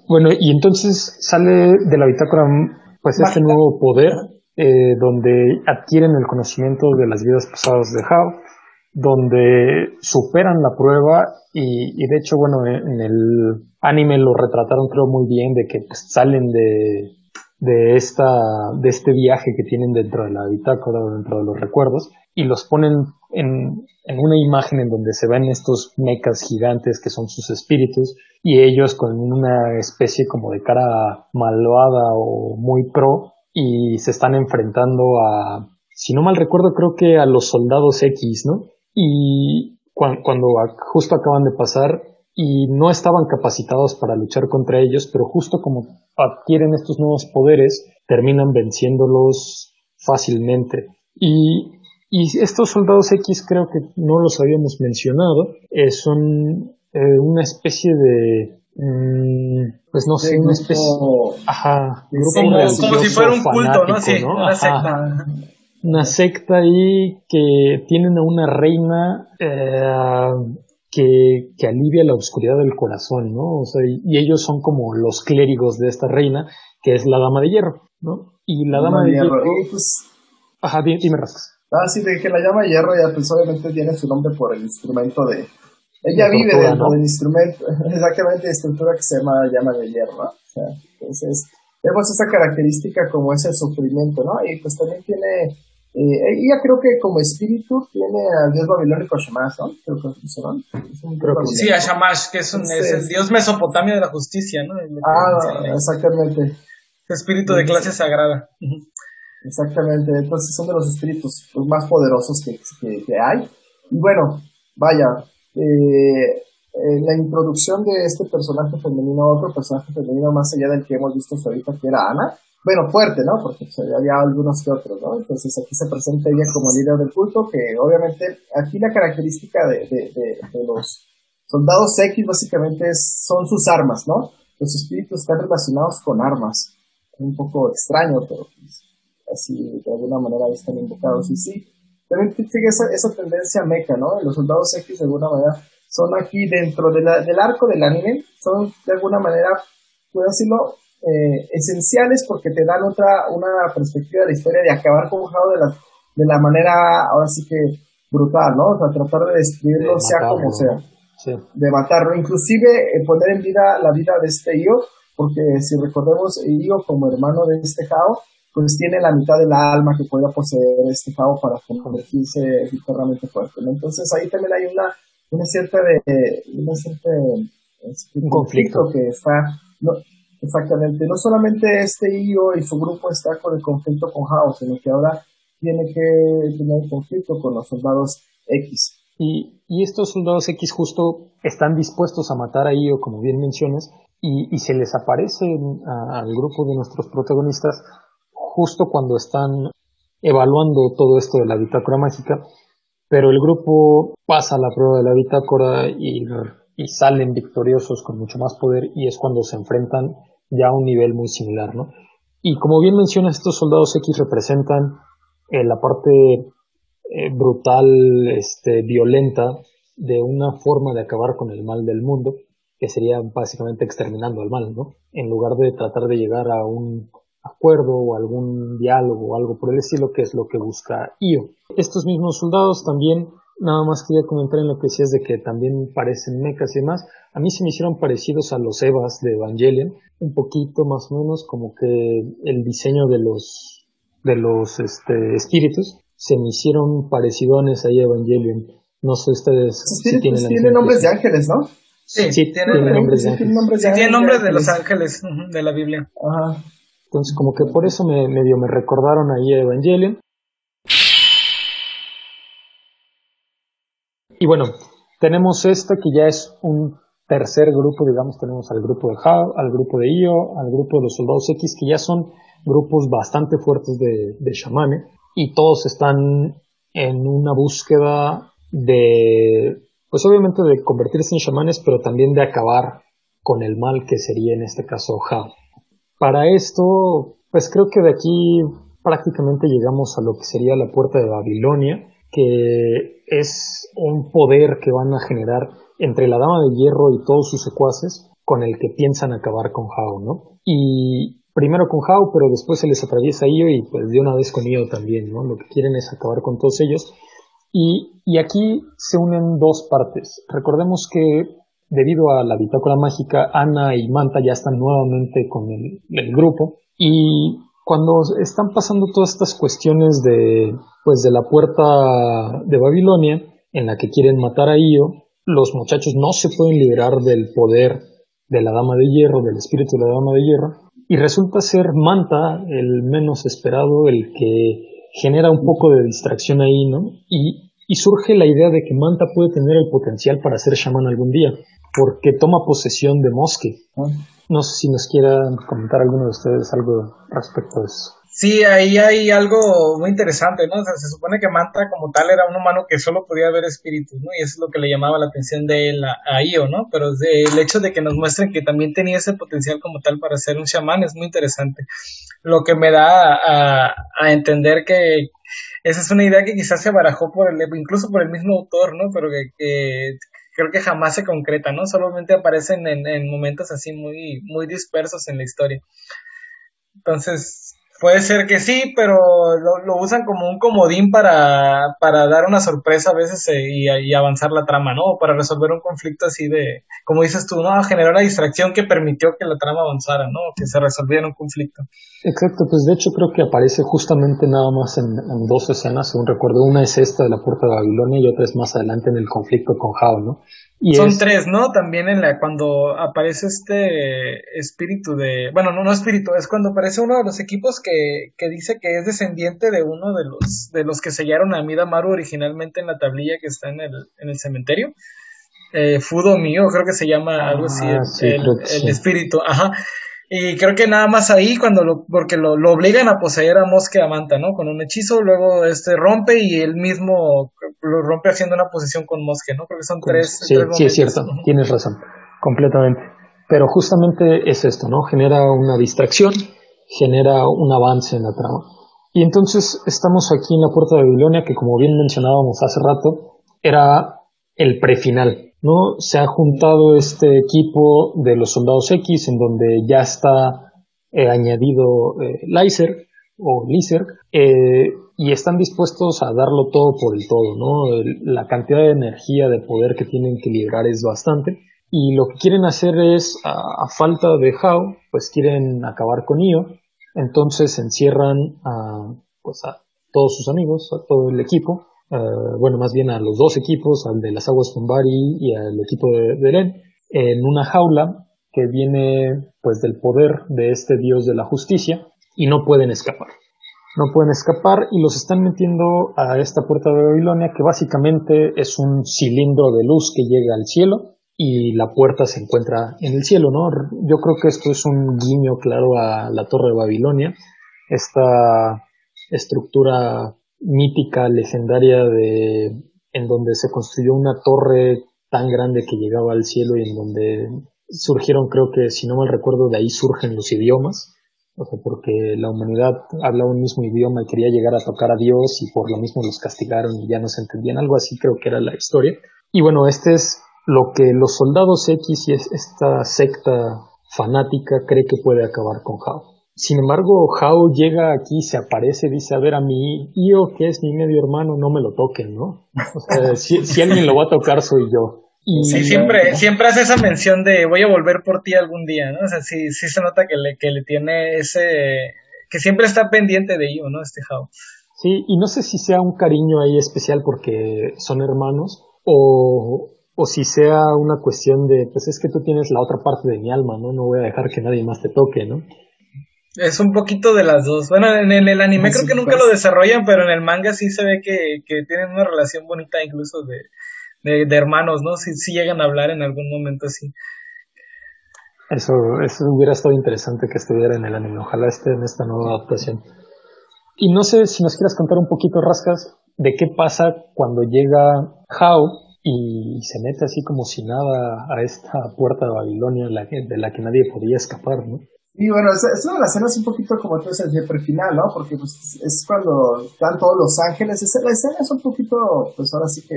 Bueno, y entonces sale de la bitácora pues este nuevo poder eh, donde adquieren el conocimiento de las vidas pasadas de Hao, donde superan la prueba y, de hecho, bueno, en el anime lo retrataron creo muy bien de que pues, salen de, de, esta, de este viaje que tienen dentro de la bitácora, dentro de los recuerdos, y los ponen en, en una imagen en donde se ven estos mecas gigantes que son sus espíritus, y ellos con una especie como de cara malvada o muy pro, y se están enfrentando a, si no mal recuerdo, creo que a los soldados X, ¿no? Y cuando, justo acaban de pasar, y no estaban capacitados para luchar contra ellos, pero justo como adquieren estos nuevos poderes, terminan venciéndolos fácilmente. Y, y estos soldados X creo que no los habíamos mencionado, eh, son una especie de mm, pues no sé, una especie ajá, como, si fuera un culto, ¿no? Sí, una secta. Una secta ahí que tienen a una reina eh, que, que, alivia la oscuridad del corazón, ¿no? O sea, y, ellos son como los clérigos de esta reina, que es la dama de hierro, ¿no? Y la dama, de, hierro. pues... Ajá, dime, dime Ah, sí, de que la llama hierro ya pues obviamente tiene su nombre por el instrumento de... Ella vive dentro del instrumento, exactamente, estructura que se llama llama de hierro, ¿no? O sea, entonces, vemos esa característica como ese sufrimiento, ¿no? Y pues también tiene eh, ella creo que como espíritu tiene al dios babilónico Shamash, ¿no? Creo que es sí, a Shamash, que es, un, es el dios mesopotamio de la justicia, ¿no? Ah, exactamente. Espíritu de clase sagrada. Exactamente, entonces son de los espíritus más poderosos que, que, hay. Y bueno, vaya, eh, la introducción de este personaje femenino a otro personaje femenino más allá del que hemos visto hasta ahorita, que era Ana, bueno, fuerte, ¿no? Porque había algunos que otros, ¿no? Entonces aquí se presenta ella como líder del culto, que obviamente aquí la característica de, de, los soldados X básicamente son sus armas, ¿no? Los espíritus están relacionados con armas. Un poco extraño, pero pues, así de alguna manera están invocados. Y sí, también sigue esa, esa tendencia meca, ¿no? Los soldados X de alguna manera son aquí dentro de la, del arco del anime, son de alguna manera, puedo decirlo, eh, esenciales porque te dan otra, una perspectiva de historia de acabar con Jao de la, de la manera, ahora sí que brutal, ¿no? O sea, tratar de destruirlo sea como sea. De matarlo, inclusive eh, poner en vida la vida de este Io, porque si recordemos, Io como hermano de este Jao, pues tiene la mitad del alma que pueda poseer este Jao para convertirse eternamente fuerte. Entonces ahí también hay una, una cierta de, una cierta, un conflicto que está, no, Exactamente, no solamente este IO y su grupo está con el conflicto con House, sino que ahora tiene que tener conflicto con los soldados X. Y, y estos soldados X justo están dispuestos a matar a IO, como bien mencionas, y, y se les aparece al grupo de nuestros protagonistas justo cuando están evaluando todo esto de la bitácora mágica, pero el grupo pasa la prueba de la bitácora y y salen victoriosos con mucho más poder y es cuando se enfrentan ya a un nivel muy similar, ¿no? Y como bien mencionas, estos soldados X representan eh, la parte eh, brutal, este, violenta de una forma de acabar con el mal del mundo, que sería básicamente exterminando al mal, ¿no? En lugar de tratar de llegar a un acuerdo o algún diálogo o algo por el estilo, que es lo que busca Io. Estos mismos soldados también Nada más quería comentar en lo que decías de que también parecen mecas y demás. A mí se me hicieron parecidos a los Evas de Evangelion, un poquito más o menos, como que el diseño de los de los este, espíritus se me hicieron parecidones ahí a Evangelion. No sé ustedes si tienen, tienen nombres de ángeles, ¿no? Sí, sí, tienen, nombres de ángeles. Sí, tienen nombres de los ángeles de la Biblia. Ajá. Entonces, como que por eso me medio me recordaron ahí a Evangelion. Y bueno, tenemos esta que ya es un tercer grupo, digamos, tenemos al grupo de HAL, al grupo de IO, al grupo de los soldados X, que ya son grupos bastante fuertes de, de shamane, y todos están en una búsqueda de, pues obviamente de convertirse en chamanes, pero también de acabar con el mal que sería en este caso HAL. Para esto, pues creo que de aquí prácticamente llegamos a lo que sería la puerta de Babilonia, que es un poder que van a generar entre la Dama de Hierro y todos sus secuaces con el que piensan acabar con Hao, ¿no? Y primero con Hao, pero después se les atraviesa Io y pues de una vez con Io también, ¿no? Lo que quieren es acabar con todos ellos. Y, y aquí se unen dos partes. Recordemos que debido a la bitácora mágica, Ana y Manta ya están nuevamente con el, grupo y cuando están pasando todas estas cuestiones de, pues, de la puerta de Babilonia, en la que quieren matar a Io, los muchachos no se pueden liberar del poder de la Dama de Hierro, del espíritu de la Dama de Hierro, y resulta ser Manta el menos esperado, el que genera un poco de distracción ahí, ¿no? Y, y surge la idea de que Manta puede tener el potencial para ser chamán algún día, porque toma posesión de Mosque. Ah. No sé si nos quieran comentar alguno de ustedes algo respecto a eso. Sí, ahí hay algo muy interesante, ¿no? O sea, se supone que Manta como tal era un humano que solo podía ver espíritus, ¿no? Y eso es lo que le llamaba la atención de él a, Io, ¿no? Pero el hecho de que nos muestren que también tenía ese potencial como tal para ser un chamán es muy interesante. Lo que me da a, entender que esa es una idea que quizás se barajó por el, incluso por el mismo autor, ¿no? Pero que, creo que jamás se concreta, ¿no? Solamente aparecen en, en momentos así muy, muy dispersos en la historia. Entonces, Puede ser que sí, pero lo, usan como un comodín para, para dar una sorpresa a veces eh, y, avanzar la trama, ¿no? Para resolver un conflicto así de, como dices tú, ¿no? Generar una distracción que permitió que la trama avanzara, ¿no? Que se resolviera un conflicto. Exacto, pues de hecho creo que aparece justamente nada más en, dos escenas, según recuerdo. Una es esta de la Puerta de Babilonia y otra es más adelante en el conflicto con Hao, ¿no? Son tres, ¿no? También en la cuando aparece este espíritu de, bueno, no no espíritu, es cuando aparece uno de los equipos que, que dice que es descendiente de uno de los de los que sellaron a Midamaru originalmente en la tablilla que está en el en el cementerio. Eh, Fudo mío, creo que se llama algo así, ah, el, el espíritu, ajá. Y creo que nada más ahí, cuando lo, porque lo, lo obligan a poseer a Mosque Amanta, ¿no? Con un hechizo, luego este rompe y él mismo lo rompe haciendo una posición con Mosque, ¿no? Creo que son tres. Sí, sí es cierto, tienes razón, completamente. Pero justamente es esto, ¿no? Genera una distracción, genera un avance en la trama. Y entonces estamos aquí en la puerta de Babilonia, que como bien mencionábamos hace rato, era el prefinal. ¿No? Se ha juntado este equipo de los soldados X en donde ya está eh, añadido eh, o Lyser eh, y están dispuestos a darlo todo por el todo, ¿no? la cantidad de energía, de poder que tienen que liberar es bastante y lo que quieren hacer es, a, falta de How, pues quieren acabar con Io, entonces encierran a, pues a todos sus amigos, a todo el equipo, eh, bueno, más bien a los dos equipos, al de las aguas Bombari y al equipo de, de en una jaula que viene pues del poder de este dios de la justicia y no pueden escapar. No pueden escapar y los están metiendo a esta puerta de Babilonia que básicamente es un cilindro de luz que llega al cielo y la puerta se encuentra en el cielo, ¿no? Yo creo que esto es un guiño claro a la torre de Babilonia, esta estructura mítica, legendaria de en donde se construyó una torre tan grande que llegaba al cielo y en donde surgieron, creo que si no mal recuerdo, de ahí surgen los idiomas, o sea, porque la humanidad habla un mismo idioma y quería llegar a tocar a Dios y por lo mismo los castigaron y ya no se entendían, algo así creo que era la historia. Y bueno, este es lo que los soldados X y esta secta fanática cree que puede acabar con Hao. Sin embargo, Hao llega aquí, se aparece, dice, a ver, a mi Io, que es mi medio hermano, no me lo toquen, ¿no? O sea, si, alguien lo va a tocar soy yo. Y, sí, siempre, siempre hace esa mención de voy a volver por ti algún día, ¿no? O sea, sí, sí se nota que le, que le tiene ese, que siempre está pendiente de Io, ¿no? Este Hao. Sí, y no sé si sea un cariño ahí especial porque son hermanos, o, o si sea una cuestión de, pues es que tú tienes la otra parte de mi alma, ¿no? No voy a dejar que nadie más te toque, ¿no? Es un poquito de las dos. Bueno, en el, anime creo que nunca lo desarrollan, pero en el manga sí se ve que, tienen una relación bonita incluso de, de, hermanos, ¿no? Si sí, llegan a hablar en algún momento así. Eso, eso hubiera estado interesante que estuviera en el anime. Ojalá esté en esta nueva adaptación. Y no sé si nos quieras contar un poquito, Rascas, de qué pasa cuando llega Hao y se mete así como si nada a esta puerta de Babilonia de la que nadie podía escapar, ¿no? Y bueno, es, una de las escenas un poquito como tú dices, el final, ¿no? Porque pues, es cuando están todos los ángeles. la escena es un poquito, pues ahora sí que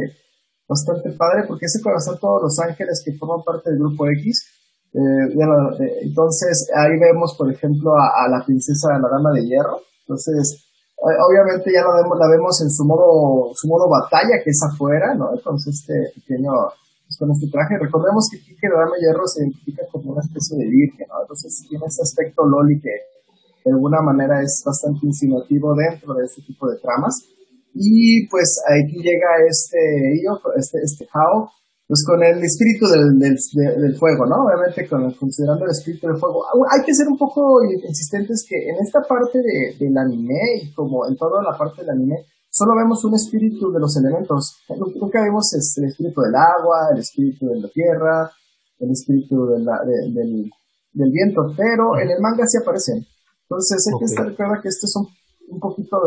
bastante padre, porque es cuando están todos los ángeles que forman parte del grupo X. Eh, eh, entonces ahí vemos, por ejemplo, a, la princesa, la dama de hierro. Entonces, eh, obviamente ya la vemos, la vemos en su modo, su modo batalla, que es afuera, ¿no? Entonces este pequeño pues, con este traje. Recordemos que Kike Dame Hierro se identifica como una especie de virgen, ¿no? Entonces tiene ese aspecto loli que de alguna manera es bastante insinuativo dentro de este tipo de tramas. Y pues aquí llega este este, este Hao, pues con el espíritu del, del, fuego, ¿no? Obviamente con, considerando el espíritu del fuego. Hay que ser un poco insistentes que en esta parte de, del anime y como en toda la parte del anime, solo vemos un espíritu de los elementos. Nunca vemos el espíritu del agua, el espíritu de la tierra, el espíritu del, del, viento, pero en el manga sí aparecen. Entonces hay que estar claro que esto es un, poquito,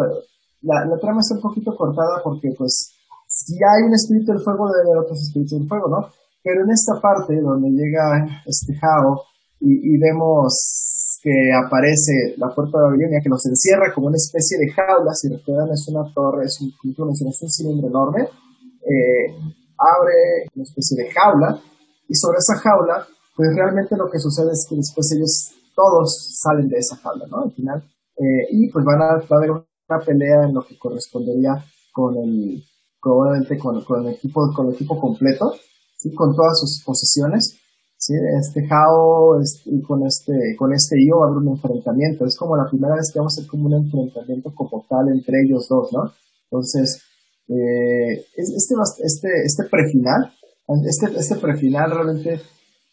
la, la, trama está un poquito cortada porque pues si hay un espíritu del fuego debe haber otros espíritus del fuego, ¿no? Pero en esta parte donde llega este Jao y, y vemos que aparece la puerta de Babilonia, que los encierra como una especie de jaula, si recuerdan es una torre, es un, es un cilindro enorme, eh, abre una especie de jaula, y sobre esa jaula, pues realmente lo que sucede es que después ellos todos salen de esa jaula, ¿no? Al final, eh, y pues van a, va a haber una pelea en lo que correspondería con el, con, con el equipo, con el equipo completo, ¿sí? con todas sus posesiones, ¿sí? Este Jao este, con este, con este Io abre un enfrentamiento. Es como la primera vez que vamos a hacer como un enfrentamiento como tal entre ellos dos, ¿no? Entonces, eh, este, este, este prefinal, este, este prefinal realmente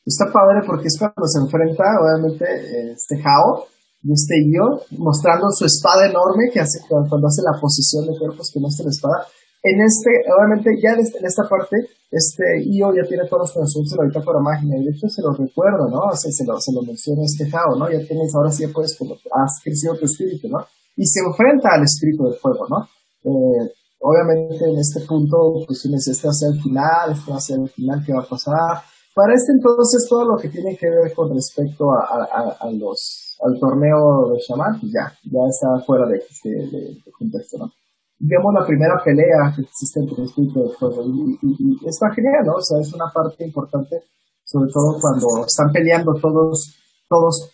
está padre porque es cuando se enfrenta, obviamente, este Jao y este Io, mostrando su espada enorme que hace cuando hace la posición de cuerpos que muestra la espada en este, obviamente, ya en esta parte, este IO ya tiene todos los conocimientos de la bitácora y de hecho se lo recuerdo, ¿no? Se lo, se lo menciona este Jao, ¿no? Ya tienes, ahora sí puedes, como, has crecido tu espíritu, ¿no? Y se enfrenta al espíritu del fuego, ¿no? Eh, obviamente en este punto, pues tienes este hacia el final, este hacia el final, ¿qué va a pasar? Para este entonces, todo lo que tiene que ver con respecto a, los, al torneo de Shaman, pues ya, ya está fuera de contexto, ¿no? Vemos la primera pelea que existe entre el espíritu del fuego y, y, está genial, ¿no? O sea, es una parte importante, sobre todo cuando están peleando todos, todos,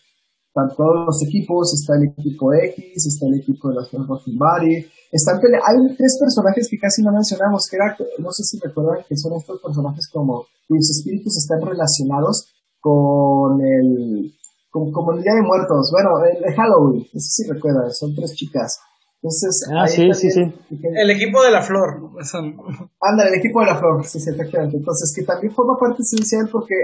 todos los equipos, está el equipo X, está el equipo de la Rocking Body, están hay tres personajes que casi no mencionamos, que era, no sé si recuerdan que son estos personajes como cuyos espíritus están relacionados con el, como el Día de Muertos, bueno, el, el Halloween, no sé si recuerdan, son tres chicas entonces, ah, sí, sí, sí. El equipo de la flor. Anda, el equipo de la flor, sí, sí, efectivamente. Entonces, que también forma parte esencial porque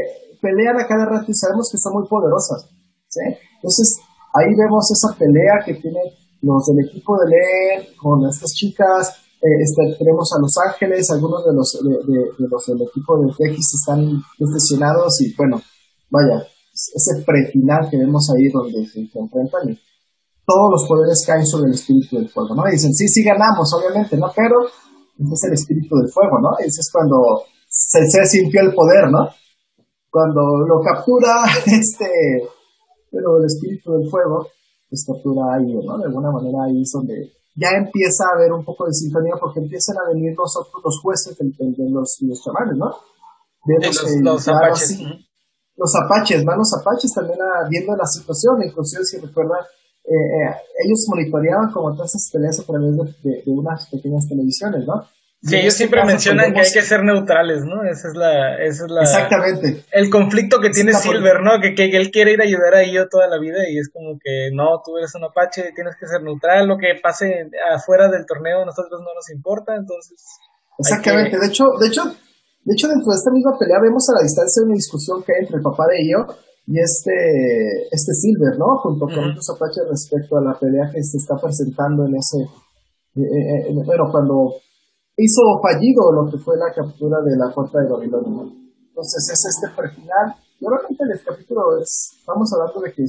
pelean a cada rato y sabemos que son muy poderosas. ¿sí? Entonces, ahí vemos esa pelea que tienen los del equipo de Len con estas chicas. Eh, este, tenemos a Los Ángeles, algunos de los, de, los del equipo de FX están estacionados y bueno, vaya, ese prefinal que vemos ahí donde se enfrentan todos los poderes caen sobre el espíritu del fuego, ¿no? Y dicen, sí, sí ganamos, obviamente, ¿no? Pero es el espíritu del fuego, ¿no? Ese es cuando se, se sintió el poder, ¿no? Cuando lo captura este, pero el espíritu del fuego, pues captura ahí, ¿no? De alguna manera ahí es donde ya empieza a haber un poco de sintonía porque empiezan a venir los otros, los jueces de, los, los chamanes, ¿no? Vemos, los, los apaches. los apaches, van los apaches también viendo la situación, inclusive si recuerda eh, eh, ellos monitoreaban como todas esas peleas a través de, unas pequeñas televisiones, ¿no? Sí, ellos este siempre mencionan que hay que ser neutrales, ¿no? Esa es la, esa es la... Exactamente. El conflicto que tiene Silver, ¿no? Que, que, él quiere ir a ayudar a ellos toda la vida y es como que, no, tú eres un apache, tienes que ser neutral, lo que pase afuera del torneo a nosotros no nos importa, entonces... Exactamente, de hecho, de hecho, de hecho dentro de esta misma pelea vemos a la distancia una discusión que hay entre el papá de ellos y este, este Silver, ¿no? Junto con otros Apaches respecto a la pelea que se está presentando en ese, eh, eh, bueno, cuando hizo fallido lo que fue la captura de la puerta de Babilonia. Entonces es este final. Y realmente el capítulo es, estamos hablando de que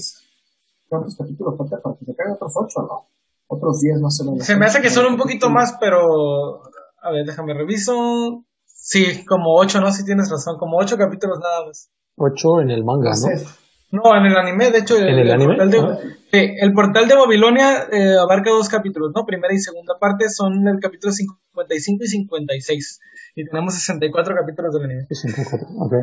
¿cuántos capítulos faltan para que se caigan otros ocho, no? Otros diez más o menos. Se me hace que son un poquito más, pero, a ver, déjame reviso. Sí, como ocho, ¿no? Si tienes razón, como ocho capítulos nada más. 8 en el manga, ¿no? No, en el anime, de hecho. ¿En el, anime? Portal de, ah. el portal de Babilonia eh, abarca dos capítulos, ¿no? Primera y segunda parte son el capítulo 55 y 56. Y tenemos 64 capítulos del anime. 64, ok.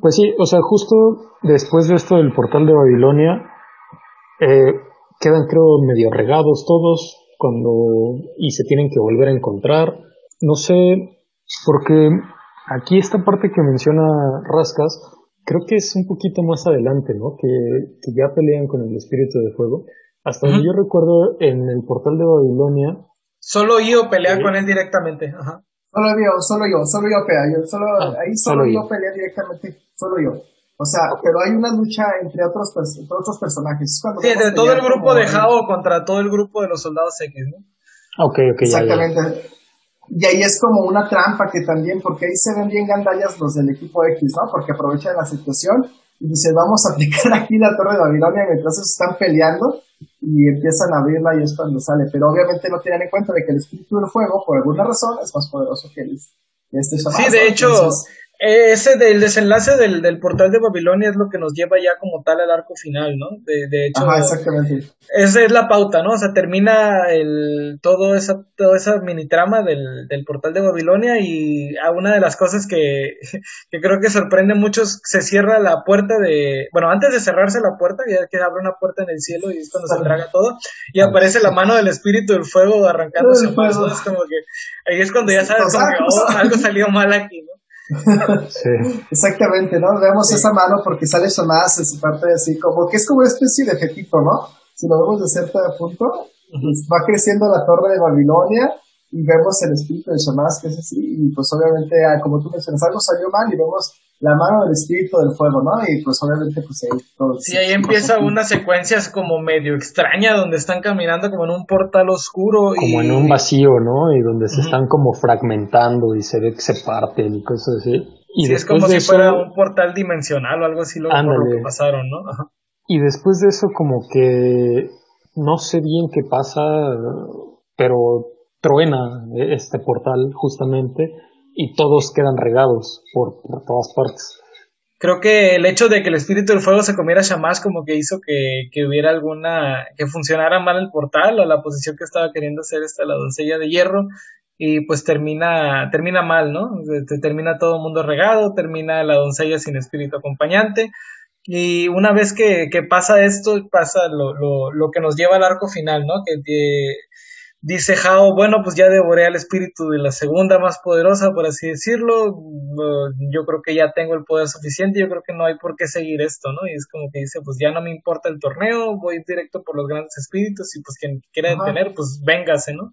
Pues sí, o sea, justo después de esto del portal de Babilonia, eh, quedan creo medio regados todos cuando y se tienen que volver a encontrar. No sé porque aquí esta parte que menciona Rascas, creo que es un poquito más adelante, ¿no? Que, que ya pelean con el espíritu de fuego. Hasta donde yo recuerdo en el portal de Babilonia. Solo yo pelea con él directamente. Solo yo, solo yo, solo yo pelea. Yo, solo, ah, ahí solo, yo. pelea directamente, solo yo. O sea, pero hay una lucha entre otros, otros personajes. sí, entre todo el grupo de Jao contra todo el grupo de los soldados X, ¿no? Ok, ok, Exactamente. Y ahí es como una trampa que también, porque ahí se ven bien gandallas los del equipo X, ¿no? Porque aprovechan la situación y dicen, vamos a aplicar aquí la torre de Babilonia mientras están peleando y empiezan a abrirla y es cuando sale. Pero obviamente no tienen en cuenta de que el espíritu del fuego, por alguna razón, es más poderoso que, el, este Sí, de hecho, ese del desenlace del, del, portal de Babilonia es lo que nos lleva ya como tal al arco final, ¿no? De, de hecho, Ajá, exactamente. Esa es la pauta, ¿no? O sea, termina el, todo esa, toda esa mini trama del, del portal de Babilonia y a una de las cosas que, que creo que sorprende a muchos, se cierra la puerta de, bueno, antes de cerrarse la puerta, ya que abre una puerta en el cielo y es cuando se traga todo, y aparece la mano del espíritu del fuego arrancándose, pues, es como que, ahí es cuando ya sabes como que, oh, algo salió mal aquí, ¿no? Exactamente, ¿no? Vemos esa mano porque sale Sonás en su parte así, como que es como una especie de jetito, ¿no? Si lo vemos de cierto punto, pues va creciendo la torre de Babilonia y vemos el espíritu de Sonás que es así, y pues obviamente, ah, como tú mencionas, algo salió mal y vemos la mano del espíritu del fuego, ¿no? Y pues obviamente pues ahí todo. Sí, ahí empieza una secuencia como medio extraña donde están caminando como en un portal oscuro. Como en un vacío, ¿no? Y donde se están como fragmentando y se ve que se parten y cosas así. Y es como si fuera un portal dimensional o algo así lo, por lo que pasaron, ¿no? Y después de eso como que no sé bien qué pasa, pero truena este portal justamente y todos quedan regados por, todas partes. Creo que el hecho de que el espíritu del fuego se comiera Shamash como que hizo que, que, hubiera alguna, que funcionara mal el portal o la posición que estaba queriendo hacer esta la doncella de hierro y pues termina, termina mal, ¿no? Termina todo el mundo regado, termina la doncella sin espíritu acompañante y una vez que, que pasa esto, pasa lo, lo, lo, que nos lleva al arco final, ¿no? Que Dice Jao, bueno, pues ya devoré al espíritu de la segunda más poderosa, por así decirlo. Yo creo que ya tengo el poder suficiente, yo creo que no hay por qué seguir esto, ¿no? Y es como que dice, pues ya no me importa el torneo, voy directo por los grandes espíritus y pues quien quiera detener, pues véngase, ¿no?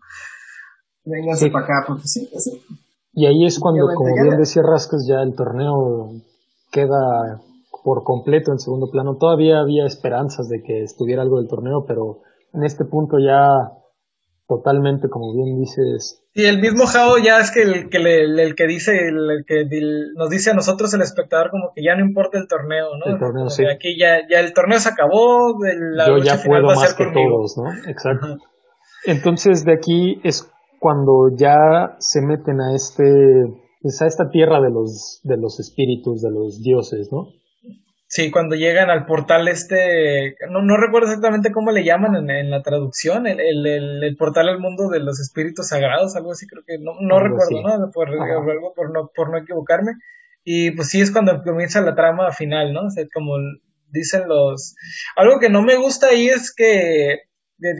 Véngase para acá, porque sí, sí. Y ahí es cuando, como bien decía Rascas, ya el torneo queda por completo en segundo plano. Todavía había esperanzas de que estuviera algo del torneo, pero en este punto ya totalmente, como bien dices. Y el mismo Jao ya es que el que, el que dice, el, que nos dice a nosotros el espectador como que ya no importa el torneo, ¿no? El torneo, sí. Aquí ya, ya el torneo se acabó, la Yo ya puedo más que todos, ¿no? Exacto. Entonces de aquí es cuando ya se meten a este, pues a esta tierra de los, de los espíritus, de los dioses, ¿no? Sí, cuando llegan al portal este, no, no recuerdo exactamente cómo le llaman en, en la traducción, el, el, el, portal al mundo de los espíritus sagrados, algo así, creo que no, no recuerdo, ¿no? Por, por, no, por no equivocarme. Y pues sí es cuando comienza la trama final, ¿no? O sea, como dicen los... Algo que no me gusta ahí es que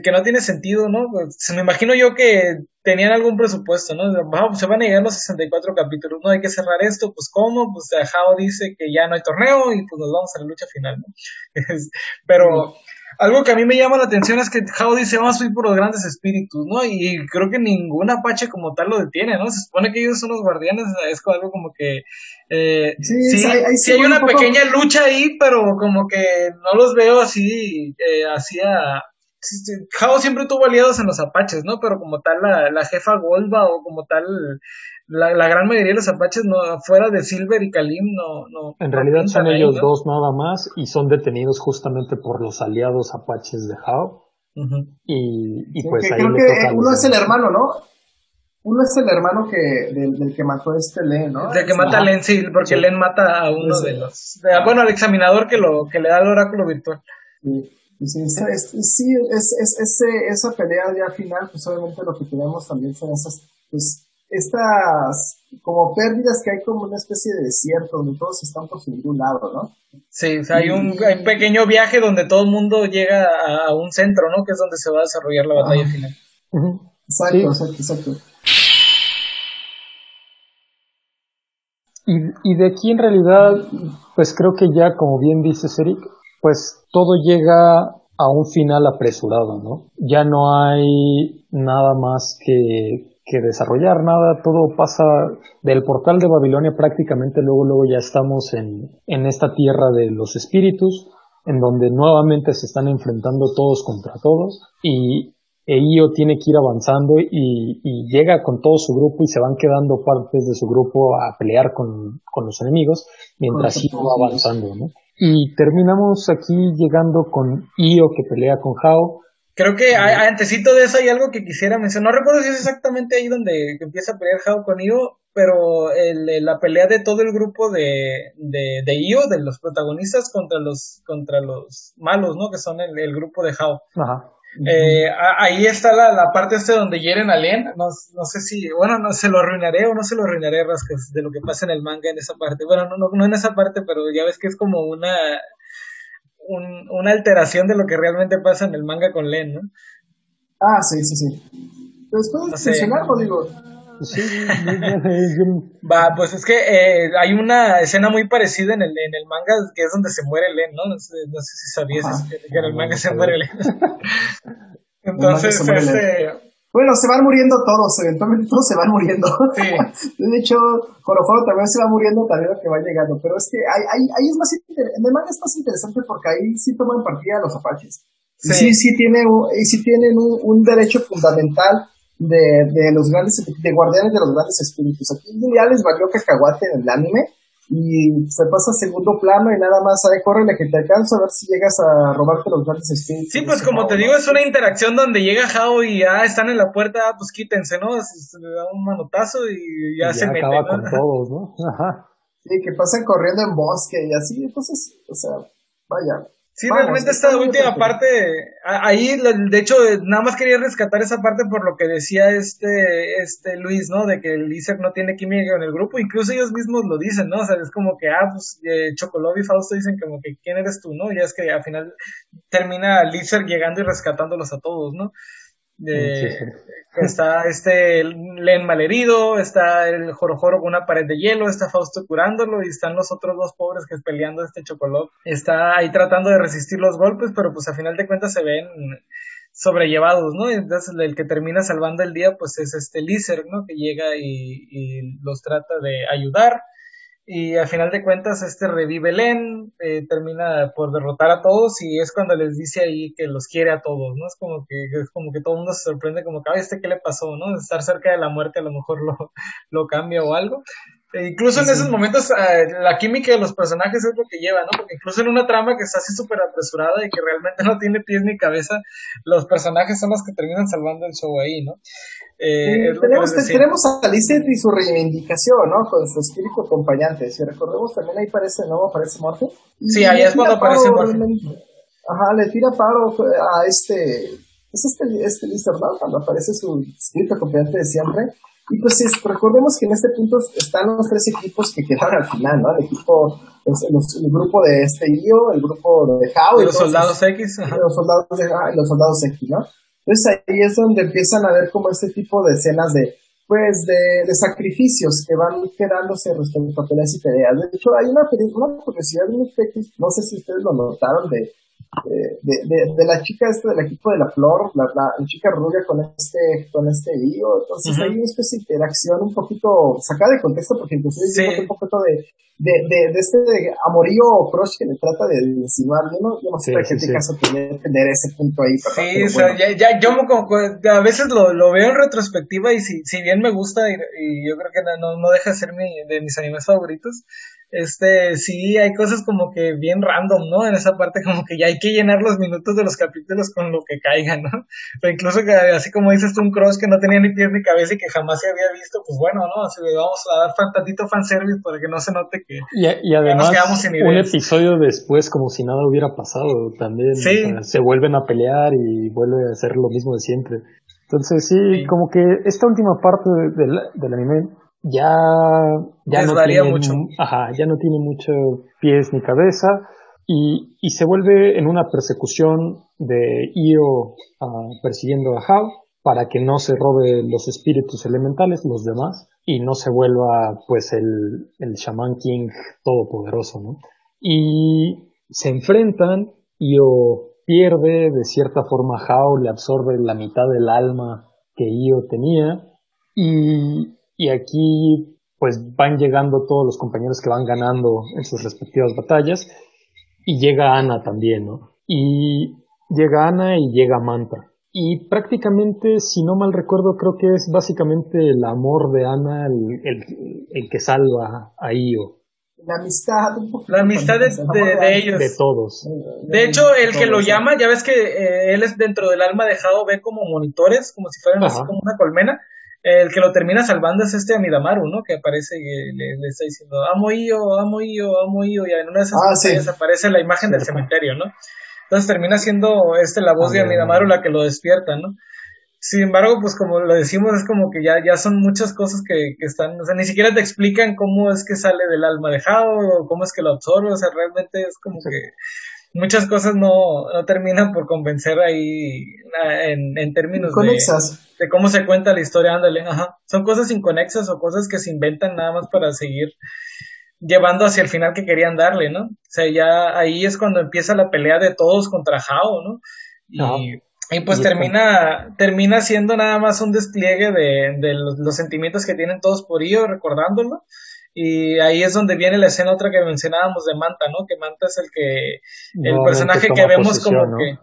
que no tiene sentido, ¿no? Pues, me imagino yo que tenían algún presupuesto, ¿no? Vamos, se van a llegar los 64 capítulos, ¿no? Hay que cerrar esto, pues ¿cómo? Pues Jao dice que ya no hay torneo y pues nos vamos a la lucha final, ¿no? Pero algo que a mí me llama la atención es que Jao dice vamos a ir por los grandes espíritus, ¿no? Y creo que ningún Apache como tal lo detiene, ¿no? Se supone que ellos son los guardianes, es algo como que... Eh, sí, sí, hay, una pequeña lucha ahí, pero como que no los veo así, eh, así a Jao siempre tuvo aliados en los apaches, ¿no? Pero como tal la, jefa Golba o como tal la, gran mayoría de los apaches, no, fuera de Silver y Kalim, no... no en realidad son ellos dos nada más y son detenidos justamente por los aliados apaches de Jao. Y, pues ahí creo que uno es el hermano, ¿no? Uno es el hermano que del, que mató este Len, ¿no? Del que mata a Len, sí, porque Len mata a uno de los... bueno, al examinador que, lo, que le da el oráculo virtual. Sí. Sí, es, es, esa pelea ya final, pues obviamente lo que tenemos también son esas, pues, estas como pérdidas que hay como una especie de desierto donde todos están por ningún lado, ¿no? Sí, hay un, pequeño viaje donde todo el mundo llega a, un centro, ¿no? Que es donde se va a desarrollar la batalla final. Exacto, exacto, exacto. Y, y de aquí en realidad, pues creo que ya, como bien dice Eric, pues todo llega a un final apresurado, ¿no? Ya no hay nada más que que desarrollar nada, todo pasa del portal de Babilonia prácticamente luego luego ya estamos en, en esta tierra de los espíritus, en donde nuevamente se están enfrentando todos contra todos y Eio tiene que ir avanzando y, y, llega con todo su grupo y se van quedando partes de su grupo a pelear con, con los enemigos mientras va avanzando, ¿no? Y terminamos aquí llegando con Io que pelea con Hao Creo que hay, antesito de eso hay algo que quisiera mencionar. No recuerdo si es exactamente ahí donde empieza a pelear Hao con Io, pero el, la pelea de todo el grupo de, de, de Io, de los protagonistas, contra los, contra los malos, ¿no? Que son el, el grupo de Hao. Ajá. Eh, ahí está la, la, parte este donde hieren a Len. No, no, sé si, bueno, no se lo arruinaré o no se lo arruinaré, Rascas, de lo que pasa en el manga en esa parte. Bueno, no, no, no en esa parte, pero ya ves que es como una un, una alteración de lo que realmente pasa en el manga con Len, ¿no? Ah, sí, sí, sí. Pues puedes mencionarlo, digo. Sí, Va, pues es que eh, hay una escena muy parecida en el, en el manga que es donde se muere Len, ¿no? No sé, no sé si sabías que, en el manga se muere Len. Entonces, este, bueno, se van muriendo todos, eventualmente todos se van muriendo. Sí. de hecho, Joroforo también se va muriendo también lo que va llegando. Pero es que ahí, ahí, ahí es más interesante, en el manga es más interesante porque ahí sí toman partida los apaches. Sí, sí, tiene, sí tienen un, un derecho fundamental de, de los grandes, de guardianes de los grandes espíritus. Aquí ya les valió cacahuate en el anime y se pasa a segundo plano y nada más ahí córrele que te alcanza a ver si llegas a robarte los grandes espíritus. Sí, pues como te digo, es una interacción donde llega Hao y ya están en la puerta, ah, pues quítense, ¿no? Se, le da un manotazo y ya, se meten. Acaba con todos, ¿no? Ajá. Sí, que pasan corriendo en bosque y así, entonces, o sea, vaya. Sí, realmente esta última parte, ahí, de hecho, nada más quería rescatar esa parte por lo que decía este, este Luis, ¿no? De que el Isaac no tiene química en el grupo, incluso ellos mismos lo dicen, ¿no? O sea, es como que, ah, pues, eh, y Fausto dicen como que, ¿quién eres tú, no? Y es que al final termina Lizard llegando y rescatándolos a todos, ¿no? De, Está este Len malherido, está el Jorojoro con una pared de hielo, está Fausto curándolo y están los otros dos pobres que peleando este chocolate. Está ahí tratando de resistir los golpes, pero pues a final de cuentas se ven sobrellevados, ¿no? Entonces el que termina salvando el día pues es este Lizer, ¿no? Que llega y, y los trata de ayudar y al final de cuentas este revive Len, eh, termina por derrotar a todos y es cuando les dice ahí que los quiere a todos, ¿no? Es como que, es como que todo el mundo se sorprende como que, este qué le pasó, ¿no? Estar cerca de la muerte a lo mejor lo, lo cambia o algo. E incluso en esos momentos eh, la química de los personajes es lo que lleva, ¿no? Porque incluso en una trama que está así súper apresurada y que realmente no tiene pies ni cabeza, los personajes son los que terminan salvando el show ahí, ¿no? Eh, tenemos, tenemos a Lizeth y su reivindicación, ¿no? Con su espíritu acompañante. Si recordemos, también ahí parece, ¿no? Aparece Morphe. Sí, ahí es cuando aparece Morphe. Ajá, le tira paro a este. Es este, este Lizard, ¿no? Cuando aparece su espíritu acompañante de siempre. Y pues recordemos que en este punto están los tres equipos que quedaron al final, ¿no? El equipo, el grupo de este Io, el grupo de Hao. Y los soldados X. Los soldados, de, y los soldados X, ¿no? Entonces ahí es donde empiezan a ver como este tipo de escenas de, pues, de, de sacrificios que van quedándose respecto a peleas y peleas. De hecho, hay una, una curiosidad no sé si ustedes lo notaron, de de, de, de, la chica esta del equipo de la flor, la, la, chica rubia con este, con este lío, entonces hay una especie de interacción un poquito sacada de contexto, porque inclusive sí. un poquito de, de, de, de este amorío o crush que le trata de insinuar, yo no, yo no sé sí, qué caso tiene tener ese punto ahí. Sí, o sea, ya, ya, yo como, a veces lo, lo veo en retrospectiva y si, si bien me gusta y, y yo creo que no, no deja de ser mi, de mis animes favoritos, este, sí, hay cosas como que bien random, ¿no? En esa parte como que ya hay que llenar los minutos de los capítulos con lo que caiga, ¿no? O incluso que, así como dices tú, un cross que no tenía ni pies ni cabeza y que jamás se había visto, pues bueno, ¿no? Así vamos a dar tantito fanservice para que no se note que y, además un episodio después como si nada hubiera pasado también. se vuelven a pelear y vuelve a hacer lo mismo de siempre. Entonces sí, como que esta última parte del, del anime ya, ya no tiene, mucho. Ajá, ya no tiene mucho pies ni cabeza y, y se vuelve en una persecución de Io ah, persiguiendo a Hao para que no se robe los espíritus elementales, los demás, y no se vuelva pues el, el Shaman King todopoderoso, ¿no? Y se enfrentan, Io pierde, de cierta forma Hao le absorbe la mitad del alma que Io tenía, Y, y aquí pues van llegando todos los compañeros que van ganando en sus respectivas batallas y llega Ana también, ¿no? Y llega Ana y llega Manta. Y prácticamente, si no mal recuerdo, creo que es básicamente el amor de Ana el, el, que salva a Io. La amistad, La amistad de, ellos. De todos. De hecho, el que lo llama, ya ves que eh, él es dentro del alma dejado, ve como monitores, como si fueran así como una colmena. El que lo termina salvando es este Amidamaru, ¿no? Que aparece y le, está diciendo, amo Io, amo Io, amo Io, y en una de esas ah, aparece la imagen del cementerio, ¿no? Entonces termina siendo este la voz de Amidamaru la que lo despierta, ¿no? Sin embargo, pues como lo decimos, es como que ya, ya son muchas cosas que, que están, o sea, ni siquiera te explican cómo es que sale del alma de Jao o cómo es que lo absorbe, o sea, realmente es como que muchas cosas no, no terminan por convencer ahí en, en términos de, de, cómo se cuenta la historia, ándale, ajá. Son cosas inconexas o cosas que se inventan nada más para seguir llevando hacia el final que querían darle, ¿no? O sea, ya ahí es cuando empieza la pelea de todos contra Jao, ¿no? Y, y pues termina, termina siendo nada más un despliegue de, de los, sentimientos que tienen todos por ello, recordándolo. Y ahí es donde viene la escena otra que mencionábamos de Manta, ¿no? Que Manta es el que, el personaje que vemos como que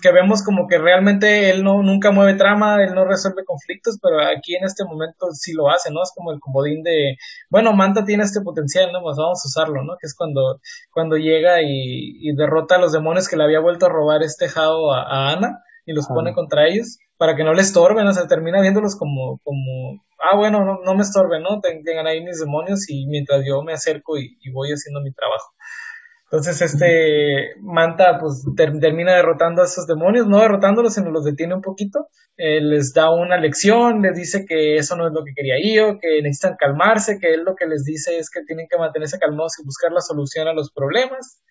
que vemos como que realmente él no nunca mueve trama, él no resuelve conflictos, pero aquí en este momento sí lo hace, ¿no? Es como el comodín de, bueno, Manta tiene este potencial, ¿no? Pues vamos a usarlo, ¿no? Que es cuando, cuando llega y, derrota a los demonios que le había vuelto a robar este Jao a, Ana y los pone contra ellos para que no le estorben, o sea, termina viéndolos como, como, ah, bueno, no, no me estorben, ¿no? Tengan ahí mis demonios y mientras yo me acerco y voy haciendo mi trabajo. Entonces este Manta pues termina derrotando a esos demonios, no derrotándolos, sino los detiene un poquito, eh, les da una lección, les dice que eso no es lo que quería yo, que necesitan calmarse, que él lo que les dice es que tienen que mantenerse calmados y buscar la solución a los problemas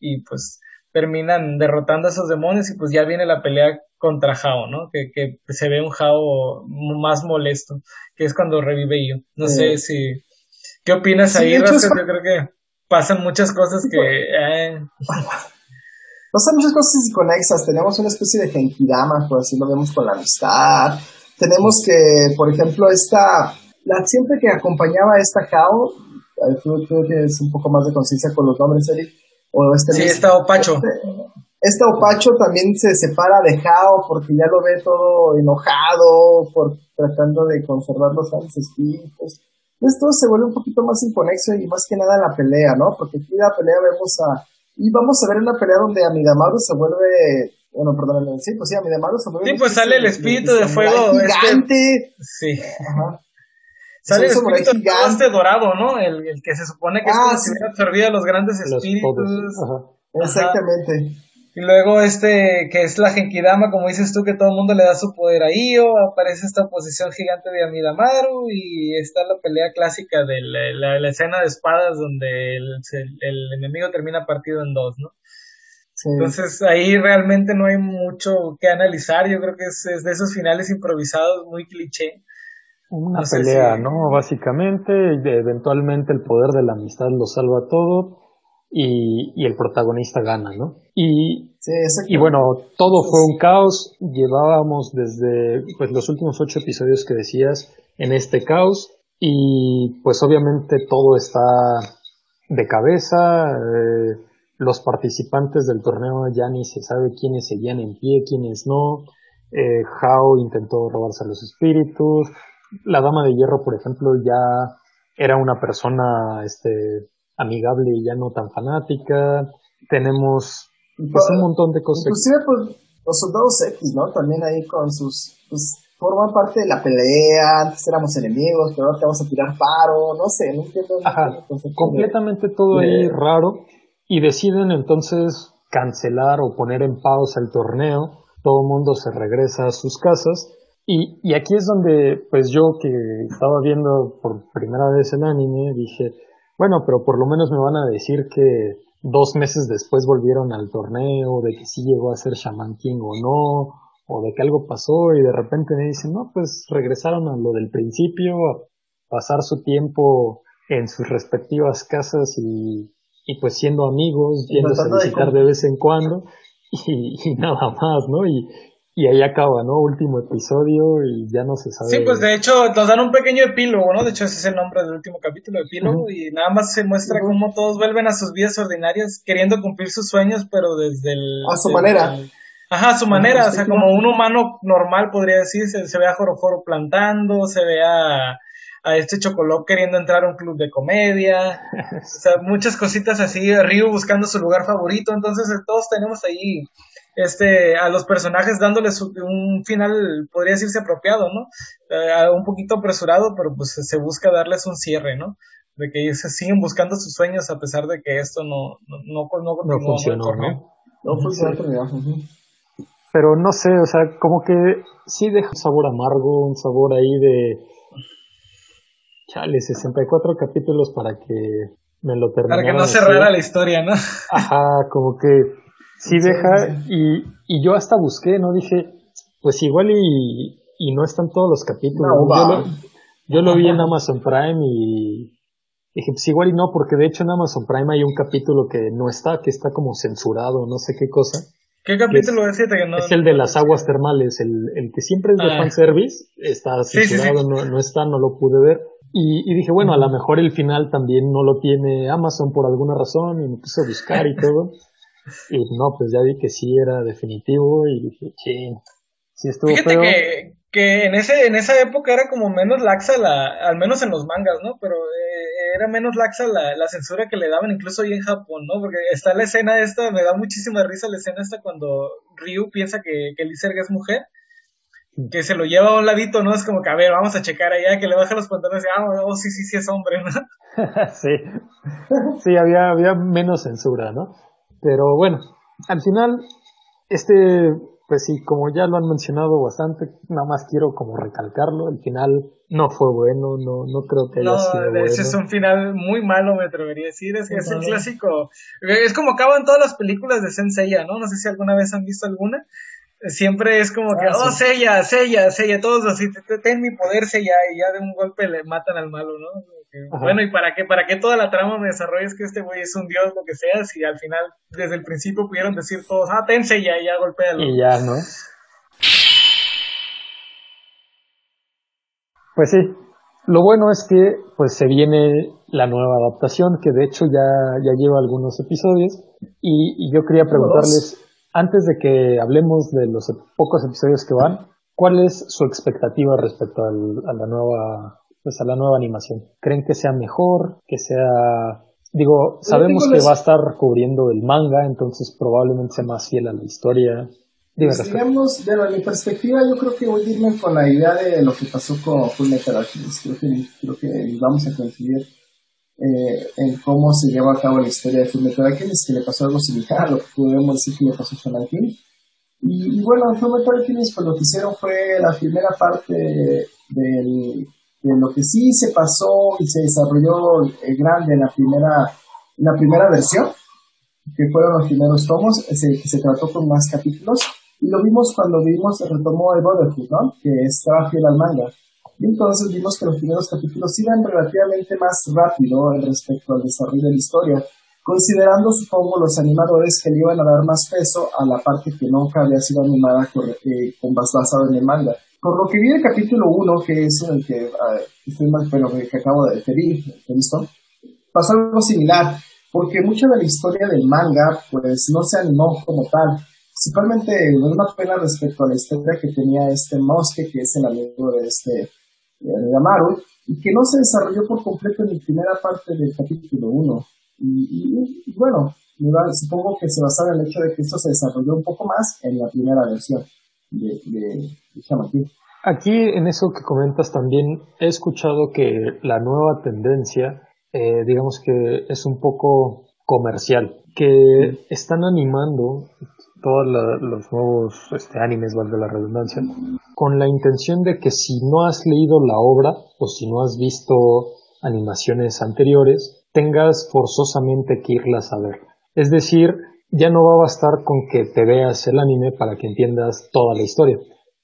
y pues terminan derrotando a esos demonios y pues ya viene la pelea contra Jao, ¿no? Que, que se ve un Jao más molesto, que es cuando revive yo. No sé si... ¿Qué opinas ahí, Yo creo que pasan muchas cosas que... Eh. Pasan muchas cosas inconexas. Tenemos una especie de genkidama, por así lo vemos con la amistad. Tenemos que, por ejemplo, esta... La, siempre que acompañaba a esta Kao, tú, tienes un poco más de conciencia con los nombres, Eric. O este sí, está Opacho. Este, Opacho también se separa de Jao porque ya lo ve todo enojado, por tratando de conservar los espíritus. Entonces todo se vuelve un poquito más inconexo y más que nada la pelea, ¿no? Porque aquí la pelea vemos a... Y vamos a ver una pelea donde Amidamaru se vuelve... Bueno, perdón, sí, pues sí, Amidamaru se vuelve... Sí, pues sale el espíritu de, fuego. Este gigante. Sí. Ajá. Sale el espíritu este dorado, ¿no? El, el, que se supone que es como si hubiera absorbido a los grandes espíritus. Ajá. Exactamente. Y luego este, que es la Genkidama, como dices tú, que todo el mundo le da su poder a Io, aparece esta posición gigante de Amidamaru y está la pelea clásica de la, escena de espadas donde el, el, enemigo termina partido en dos, ¿no? Entonces ahí realmente no hay mucho que analizar, yo creo que es, de esos finales improvisados muy cliché. Una pelea, ¿no? Básicamente, eventualmente el poder de la amistad lo salva todo y, y el protagonista gana, ¿no? Y, y bueno, todo fue un caos. Llevábamos desde pues, los últimos ocho episodios que decías en este caos y pues obviamente todo está de cabeza. Eh, los participantes del torneo ya ni se sabe quiénes seguían en pie, quiénes no. Eh, Hao intentó robarse a los espíritus. La Dama de Hierro, por ejemplo, ya era una persona este, amigable y ya no tan fanática. Tenemos pues, un montón de cosas. Inclusive pues, los soldados X, ¿no? También ahí con sus... Pues, forman parte de la pelea, antes éramos enemigos, pero ahora te vamos a tirar paro, no sé, no entiendo. Ajá, completamente todo ahí raro. Y deciden entonces cancelar o poner en pausa el torneo. Todo el mundo se regresa a sus casas. Y, y aquí es donde, pues yo que estaba viendo por primera vez el anime, dije, bueno, pero por lo menos me van a decir que dos meses después volvieron al torneo, de que sí llegó a ser Shaman King o no, o de que algo pasó y de repente me dicen, no, pues regresaron a lo del principio, a pasar su tiempo en sus respectivas casas y, y pues siendo amigos, yéndose a visitar de, vez en cuando y, y, nada más, ¿no? Y, y ahí acaba, ¿no? Último episodio y ya no se sabe. Sí, pues de hecho nos dan un pequeño epílogo, ¿no? De hecho ese es el nombre del último capítulo, epílogo, y nada más se muestra cómo todos vuelven a sus vidas ordinarias queriendo cumplir sus sueños, pero desde el... A su manera. ajá, a su manera, o sea, como un humano normal podría decirse, se ve a Joroforo plantando, se ve a, a este Chocolop queriendo entrar a un club de comedia, o sea, muchas cositas así, Ryu buscando su lugar favorito, entonces todos tenemos ahí este, a los personajes dándoles un final, podría decirse apropiado, ¿no? Eh, un poquito apresurado, pero pues se busca darles un cierre, ¿no? De que ellos siguen buscando sus sueños a pesar de que esto no, no, no, no, no funcionó, ¿no? No funcionó, pero no sé, o sea, como que sí deja un sabor amargo, un sabor ahí de... Chale, 64 capítulos para que me lo terminara. Para que no cerrara la historia, ¿no? Ajá, como que sí deja y, y yo hasta busqué, ¿no? Dije, pues igual y, y no están todos los capítulos. yo, lo, yo, lo, vi en Amazon Prime y dije, pues igual y no, porque de hecho en Amazon Prime hay un capítulo que no está, que está como censurado, no sé qué cosa. ¿Qué capítulo es, que no, es el de las aguas termales, el, el que siempre es de ah. fanservice, está censurado, No, no está, no lo pude ver. Y, y, dije, bueno, a lo mejor el final también no lo tiene Amazon por alguna razón y me puse a buscar y todo. Y no, pues ya vi que sí era definitivo y dije, ching, sí estuvo Fíjate que, que en ese en esa época era como menos laxa la al menos en los mangas, ¿no? Pero eh, era menos laxa la, la censura que le daban incluso ahí en Japón, ¿no? Porque está la escena esta, me da muchísima risa la escena esta cuando Ryu piensa que, que Lizerga es mujer que se lo lleva a un ladito, ¿no? Es como que, a ver, vamos a checar allá, que le baja los pantalones y, ah, oh, sí, sí, sí es hombre, ¿no? sí, sí, había, había menos censura, ¿no? Pero bueno, al final, este, pues sí, como ya lo han mencionado bastante, nada más quiero como recalcarlo, el final no fue bueno, no, no creo que haya no, sido bueno. ese es un final muy malo, me atrevería a decir, es, es el clásico, es como acaban todas las películas de Senseiya, ¿no? No sé si alguna vez han visto alguna, siempre es como que, ah, oh, Sella, Sella, Sella, todos así, ten mi poder, Sella, y ya de un golpe le matan al malo, ¿no? Bueno, ¿y para qué, para qué toda la trama me desarrolles que este güey es un dios, lo que sea, si al final, desde el principio pudieron decir todos, ah, ten Sella, y ya golpéalo. Y ya, ¿no? Pues sí, lo bueno es que pues se viene la nueva adaptación, que de hecho ya, ya lleva algunos episodios, y, y yo quería preguntarles antes de que hablemos de los pocos episodios que van, ¿cuál es su expectativa respecto al, a la nueva, pues a la nueva animación? ¿Creen que sea mejor? ¿Que sea, digo, sabemos que va a estar cubriendo el manga, entonces probablemente sea más fiel a la historia? digamos, de mi perspectiva, yo creo que voy a irme con la idea de lo que pasó con Full Metal Creo que, creo que vamos a coincidir eh, en cómo se lleva a cabo la historia de Fullmetal Alchemist, que le pasó algo similar a lo que podemos decir que le pasó a Sean Y, y, bueno, en Fullmetal Alchemist pues lo que hicieron fue la primera parte del, lo que sí se pasó y se desarrolló eh, grande en la primera, la primera versión, que fueron los primeros tomos, ese, que se trató con más capítulos, y lo vimos cuando vimos, retomó el Brotherhood, que estaba fiel al manga. Y entonces vimos que los primeros capítulos iban relativamente más rápido respecto al desarrollo de la historia, considerando, supongo, los animadores que le iban a dar más peso a la parte que nunca había sido animada con, eh, con basado en el manga. Por lo que vi el capítulo 1, que es el que, estoy más, bueno, que acabo de referir, ¿listo? Pasó algo similar, porque mucha de la historia del manga, pues, no se animó como tal. Principalmente, una pena respecto a la historia que tenía este Mosque, que es el amigo de este de Amaru, y que no se desarrolló por completo en la primera parte del capítulo 1. Y, bueno, supongo que se basaba en el hecho de que esto se desarrolló un poco más en la primera versión Aquí en eso que comentas también he escuchado que la nueva tendencia, eh, digamos que es un poco comercial, que están animando todos los nuevos este, animes, valga la redundancia, con la intención de que si no has leído la obra o si no has visto animaciones anteriores, tengas forzosamente que irlas a ver. Es decir, ya no va a bastar con que te veas el anime para que entiendas toda la historia,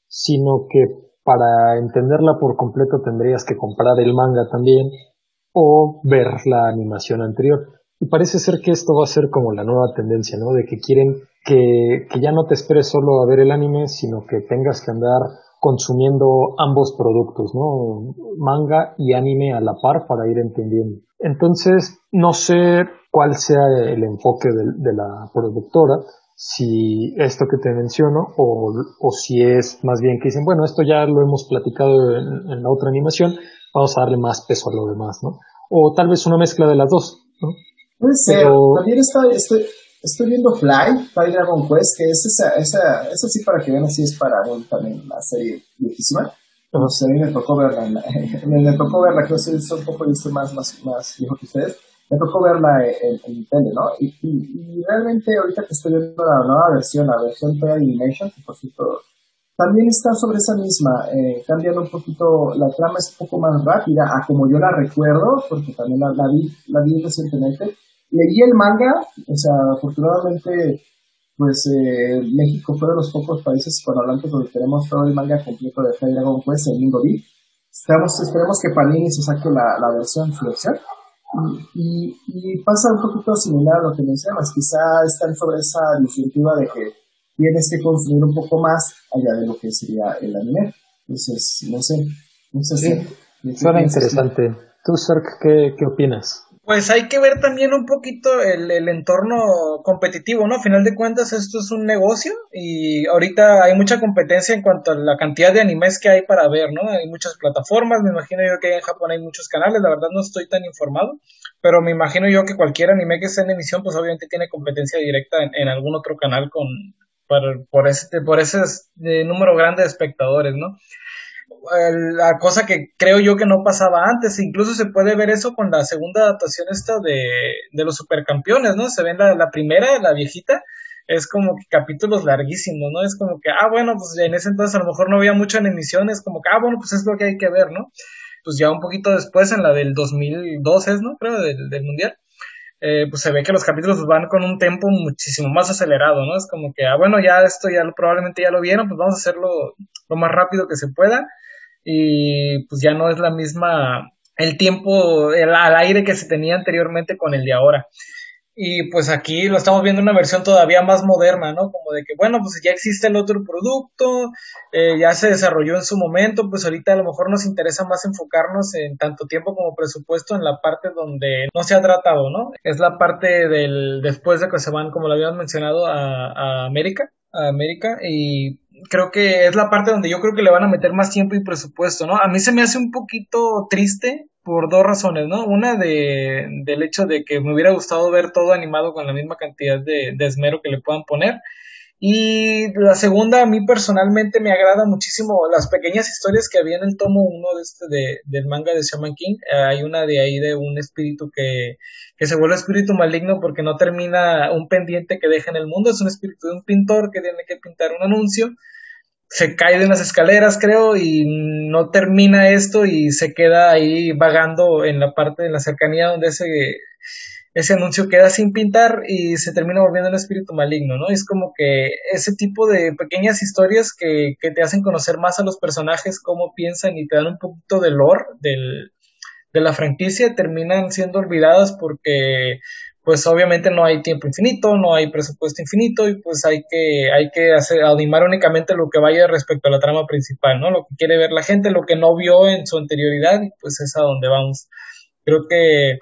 sino que para entenderla por completo tendrías que comprar el manga también o ver la animación anterior. Y parece ser que esto va a ser como la nueva tendencia, ¿no? De que quieren que, ya no te esperes solo a ver el anime, sino que tengas que andar consumiendo ambos productos, ¿no? Manga y anime a la par para ir entendiendo. Entonces, no sé cuál sea el enfoque de, la productora, si esto que te menciono o, o, si es más bien que dicen, bueno, esto ya lo hemos platicado en, la otra animación, vamos a darle más peso a lo demás, ¿no? O tal vez una mezcla de las dos, ¿no? Puede ser. También está, estoy, estoy viendo Fly, Fly Dragon Quest, que es esa, esa, eso sí para que vean así es para también la serie viejísima. Pero a mí me tocó verla, me, me, tocó verla, creo que es un poco más, más, más viejo que ustedes me tocó verla en, en ¿no? Y, y, realmente ahorita que estoy viendo la nueva versión, la versión de Animation, que por cierto también está sobre esa misma, eh, cambiando un poquito, la trama es un poco más rápida a como yo la recuerdo, porque también la, vi, la vi recientemente. Leí el manga, o sea, afortunadamente, pues eh, México fue de los pocos países hispanohablantes donde tenemos todo el manga completo de Fire Dragon Quest en Lingo Esperemos, esperemos que Panini se saque la, la versión, su versión. Y, y, pasa un poquito similar a lo que mencionas, quizá están sobre esa disyuntiva de que tienes que construir un poco más allá de lo que sería el anime. Entonces, no sé, no sé si... Suena interesante. ¿Tú, Sark, qué, qué opinas? Pues hay que ver también un poquito el, entorno competitivo, ¿no? A final de cuentas esto es un negocio y ahorita hay mucha competencia en cuanto a la cantidad de animes que hay para ver, ¿no? Hay muchas plataformas, me imagino yo que en Japón hay muchos canales, la verdad no estoy tan informado, pero me imagino yo que cualquier anime que esté en emisión pues obviamente tiene competencia directa en, algún otro canal con, por, por ese, por ese eh, número grande de espectadores, ¿no? La cosa que creo yo que no pasaba antes. Incluso se puede ver eso con la segunda adaptación esta de, de los supercampeones, ¿no? Se ven la, la primera, la viejita, es como que capítulos larguísimos, ¿no? Es como que, ah, bueno, pues en ese entonces a lo mejor no había mucho en emisiones, como que, ah, bueno, pues es lo que hay que ver, ¿no? Pues ya un poquito después, en la del 2012, ¿no? Creo, del, del Mundial. Eh, pues se ve que los capítulos van con un tempo muchísimo más acelerado, ¿no? Es como que, ah, bueno, ya esto ya probablemente ya lo vieron, pues vamos a hacerlo lo más rápido que se pueda y pues ya no es la misma el tiempo el, al aire que se tenía anteriormente con el de ahora. Y pues aquí lo estamos viendo una versión todavía más moderna, ¿no? Como de que, bueno, pues ya existe el otro producto, eh, ya se desarrolló en su momento, pues ahorita a lo mejor nos interesa más enfocarnos en tanto tiempo como presupuesto en la parte donde no se ha tratado, ¿no? Es la parte del después de que se van, como lo habíamos mencionado, a, a América, a América, y creo que es la parte donde yo creo que le van a meter más tiempo y presupuesto, ¿no? A mí se me hace un poquito triste por dos razones, ¿no? Una de, del hecho de que me hubiera gustado ver todo animado con la misma cantidad de, de esmero que le puedan poner. Y la segunda, a mí personalmente me agrada muchísimo las pequeñas historias que había en el tomo 1 de este de, del manga de Shaman King. hay una de ahí de un espíritu que, que se vuelve espíritu maligno porque no termina un pendiente que deja en el mundo. Es un espíritu de un pintor que tiene que pintar un anuncio. Se cae de unas escaleras, creo, y no termina esto y se queda ahí vagando en la parte de la cercanía donde ese ese anuncio queda sin pintar y se termina volviendo un espíritu maligno, ¿no? Es como que ese tipo de pequeñas historias que, que te hacen conocer más a los personajes, cómo piensan y te dan un poquito de lore de la franquicia, terminan siendo olvidadas porque pues obviamente no hay tiempo infinito, no hay presupuesto infinito y pues hay que, hay que hacer, animar únicamente lo que vaya respecto a la trama principal, ¿no? Lo que quiere ver la gente, lo que no vio en su anterioridad y pues es a donde vamos. Creo que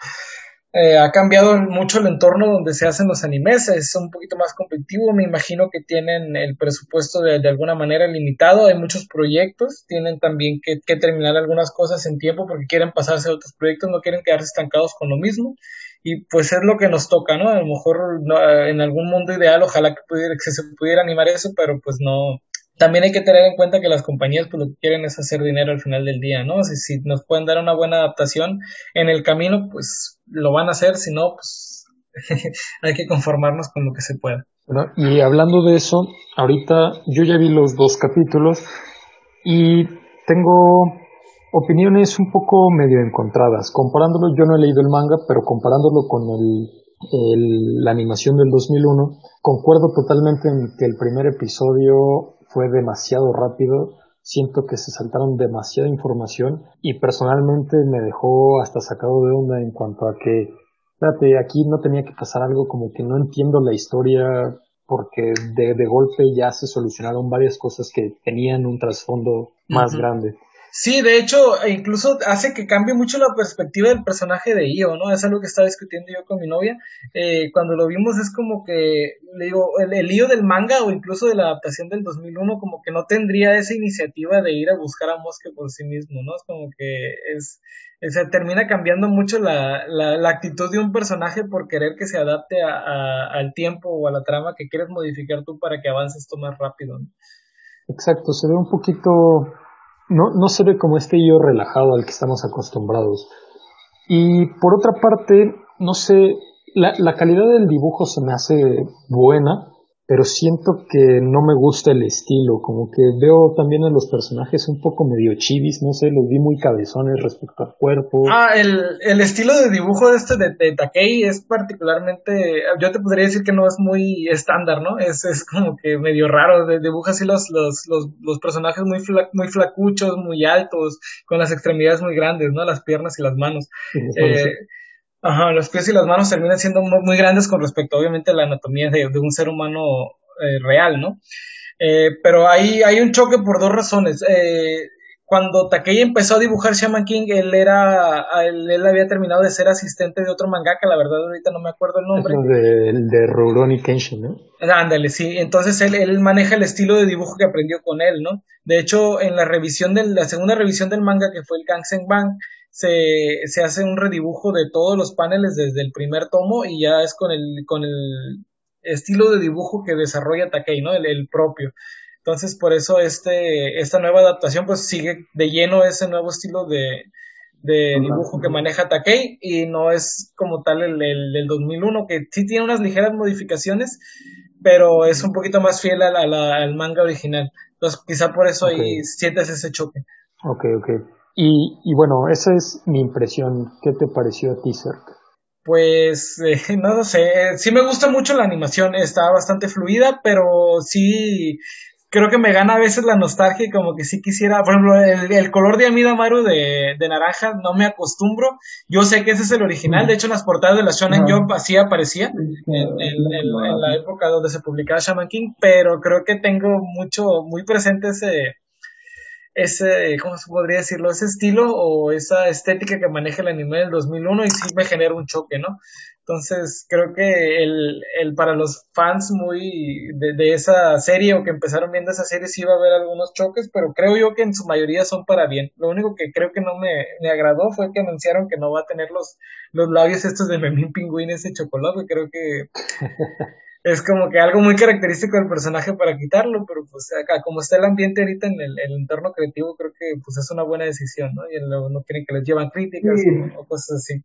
eh, ha cambiado mucho el entorno donde se hacen los animes, es un poquito más competitivo, me imagino que tienen el presupuesto de, alguna manera limitado, hay muchos proyectos, tienen también que, que, terminar algunas cosas en tiempo porque quieren pasarse a otros proyectos, no quieren quedarse estancados con lo mismo y pues es lo que nos toca, ¿no? A lo mejor en algún mundo ideal ojalá que, pudiera, que se pudiera animar eso, pero pues no, también hay que tener en cuenta que las compañías pues lo que quieren es hacer dinero al final del día, ¿no? Si, si nos pueden dar una buena adaptación en el camino, pues lo van a hacer, si no, pues hay que conformarnos con lo que se pueda. y hablando de eso, ahorita yo ya vi los dos capítulos y tengo opiniones un poco medio encontradas. Comparándolo, yo no he leído el manga, pero comparándolo con el, el, la animación del 2001, concuerdo totalmente en que el primer episodio fue demasiado rápido, siento que se saltaron demasiada información y personalmente me dejó hasta sacado de onda en cuanto a que espérate, aquí no tenía que pasar algo como que no entiendo la historia porque de, de golpe ya se solucionaron varias cosas que tenían un trasfondo más grande. Sí, de hecho, e incluso hace que cambie mucho la perspectiva del personaje de Io, ¿no? Es algo que estaba discutiendo yo con mi novia. Eh, cuando lo vimos es como que, le digo, el, el Io del manga o incluso de la adaptación del 2001, como que no tendría esa iniciativa de ir a buscar a Mosque por sí mismo, ¿no? Es como que es, se termina cambiando mucho la, la, actitud de un personaje por querer que se adapte a, al tiempo o a la trama que quieres modificar tú para que avances tú más rápido, ¿no? Exacto, se ve un poquito no, no se ve como este yo relajado al que estamos acostumbrados. Y por otra parte, no sé, la, la calidad del dibujo se me hace buena, pero siento que no me gusta el estilo, como que veo también a los personajes un poco medio chivis, no sé, los vi muy cabezones respecto al cuerpo. Ah, el, el estilo de dibujo de este de, de, Takei es particularmente, yo te podría decir que no es muy estándar, ¿no? Es, es como que medio raro, de, dibuja así los, los, los, los personajes muy, muy flacuchos, muy altos, con las extremidades muy grandes, ¿no? Las piernas y las manos. Eh, Ajá, los pies y las manos terminan siendo muy, grandes con respecto, obviamente, a la anatomía de, un ser humano eh, real, ¿no? Eh, pero hay, hay un choque por dos razones. Eh, cuando Takei empezó a dibujar Shaman King, él era, él, había terminado de ser asistente de otro mangaka, la verdad ahorita no me acuerdo el nombre. de, de Rurouni Kenshin, ¿no? Ándale, sí. Entonces él, él maneja el estilo de dibujo que aprendió con él, ¿no? De hecho, en la revisión de la segunda revisión del manga, que fue el Gangsen Bang, se, se hace un redibujo de todos los paneles desde el primer tomo y ya es con el, con el estilo de dibujo que desarrolla Takei, ¿no? El, propio. Entonces, por eso este, esta nueva adaptación pues sigue de lleno ese nuevo estilo de, de dibujo que maneja Takei y no es como tal el, el, del 2001 que sí tiene unas ligeras modificaciones pero es un poquito más fiel a la, al manga original. Entonces quizá por eso ahí sientes ese choque. Ok ok y, y bueno, esa es mi impresión. ¿Qué te pareció a ti, Pues eh, no lo sé, sí me gusta mucho la animación, está bastante fluida, pero sí creo que me gana a veces la nostalgia y como que sí quisiera, por ejemplo, el, color de Amida Maru de, de, naranja no me acostumbro, yo sé que ese es el original, de hecho en las portadas de la Shonen Jump así aparecía en, en, la época donde se publicaba Shaman King, pero creo que tengo mucho, muy presente ese, ese, ¿cómo se podría decirlo? Ese estilo o esa estética que maneja el anime del 2001 y sí me genera un choque, ¿no? Entonces, creo que el, el para los fans muy de, de, esa serie o que empezaron viendo esa serie sí va a haber algunos choques, pero creo yo que en su mayoría son para bien. Lo único que creo que no me, me agradó fue que anunciaron que no va a tener los, los labios estos de Memín Pingüín, ese chocolate, creo que es como que algo muy característico del personaje para quitarlo, pero pues acá, como está el ambiente ahorita en el, entorno creativo, creo que pues es una buena decisión, ¿no? Y luego no quieren que les llevan críticas o, cosas así.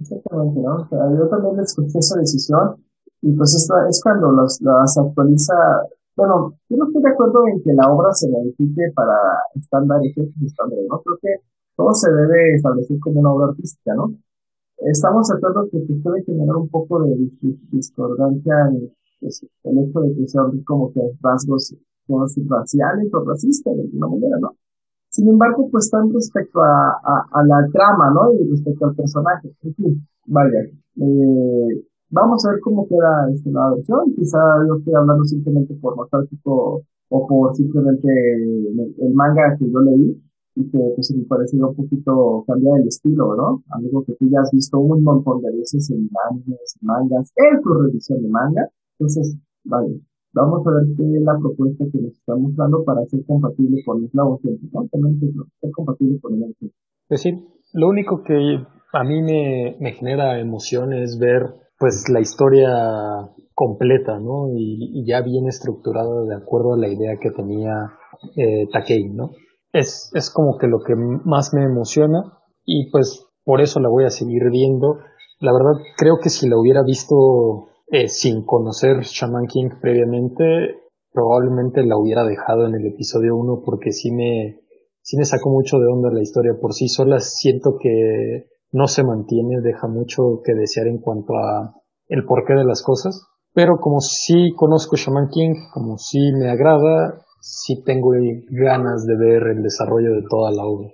Exactamente, ¿no? O sea, yo también escuché esa decisión y pues esto es cuando los, las actualiza, bueno, yo no estoy de acuerdo en que la obra se modifique para estándares y estándares, ¿no? Creo que todo se debe establecer como una obra artística, ¿no? Estamos de acuerdo que se puede generar un poco de discordancia en pues, el hecho de que sean como que rasgos raciales o racistas de alguna manera, ¿no? Sin embargo, pues están respecto a, la trama, ¿no? Y respecto al personaje. En fin, vaya. Eh, vamos a ver cómo queda esta nueva versión. Quizá yo estoy hablando simplemente por nostálgico o por simplemente el, manga que yo leí y que pues me pareció un poquito cambiar el estilo, ¿no? Algo que tú ya has visto un montón de veces en mangas, mangas, en tu revisión de manga. Entonces, vale, vamos a ver qué es la propuesta que nos estamos dando para ser compatible con nuevo tiempo, ¿no? También ser compatible con el. Es decir, lo único que a mí me, me genera emoción es ver pues la historia completa, ¿no? Y, y, ya bien estructurada de acuerdo a la idea que tenía eh, Takei, ¿no? Es, es como que lo que más me emociona y pues por eso la voy a seguir viendo. La verdad creo que si la hubiera visto eh, sin conocer Shaman King previamente, probablemente la hubiera dejado en el episodio 1 porque sí me, sí me sacó mucho de onda la historia por sí sola. Siento que no se mantiene, deja mucho que desear en cuanto a el porqué de las cosas. Pero como sí conozco Shaman King, como sí me agrada, sí tengo ganas de ver el desarrollo de toda la obra.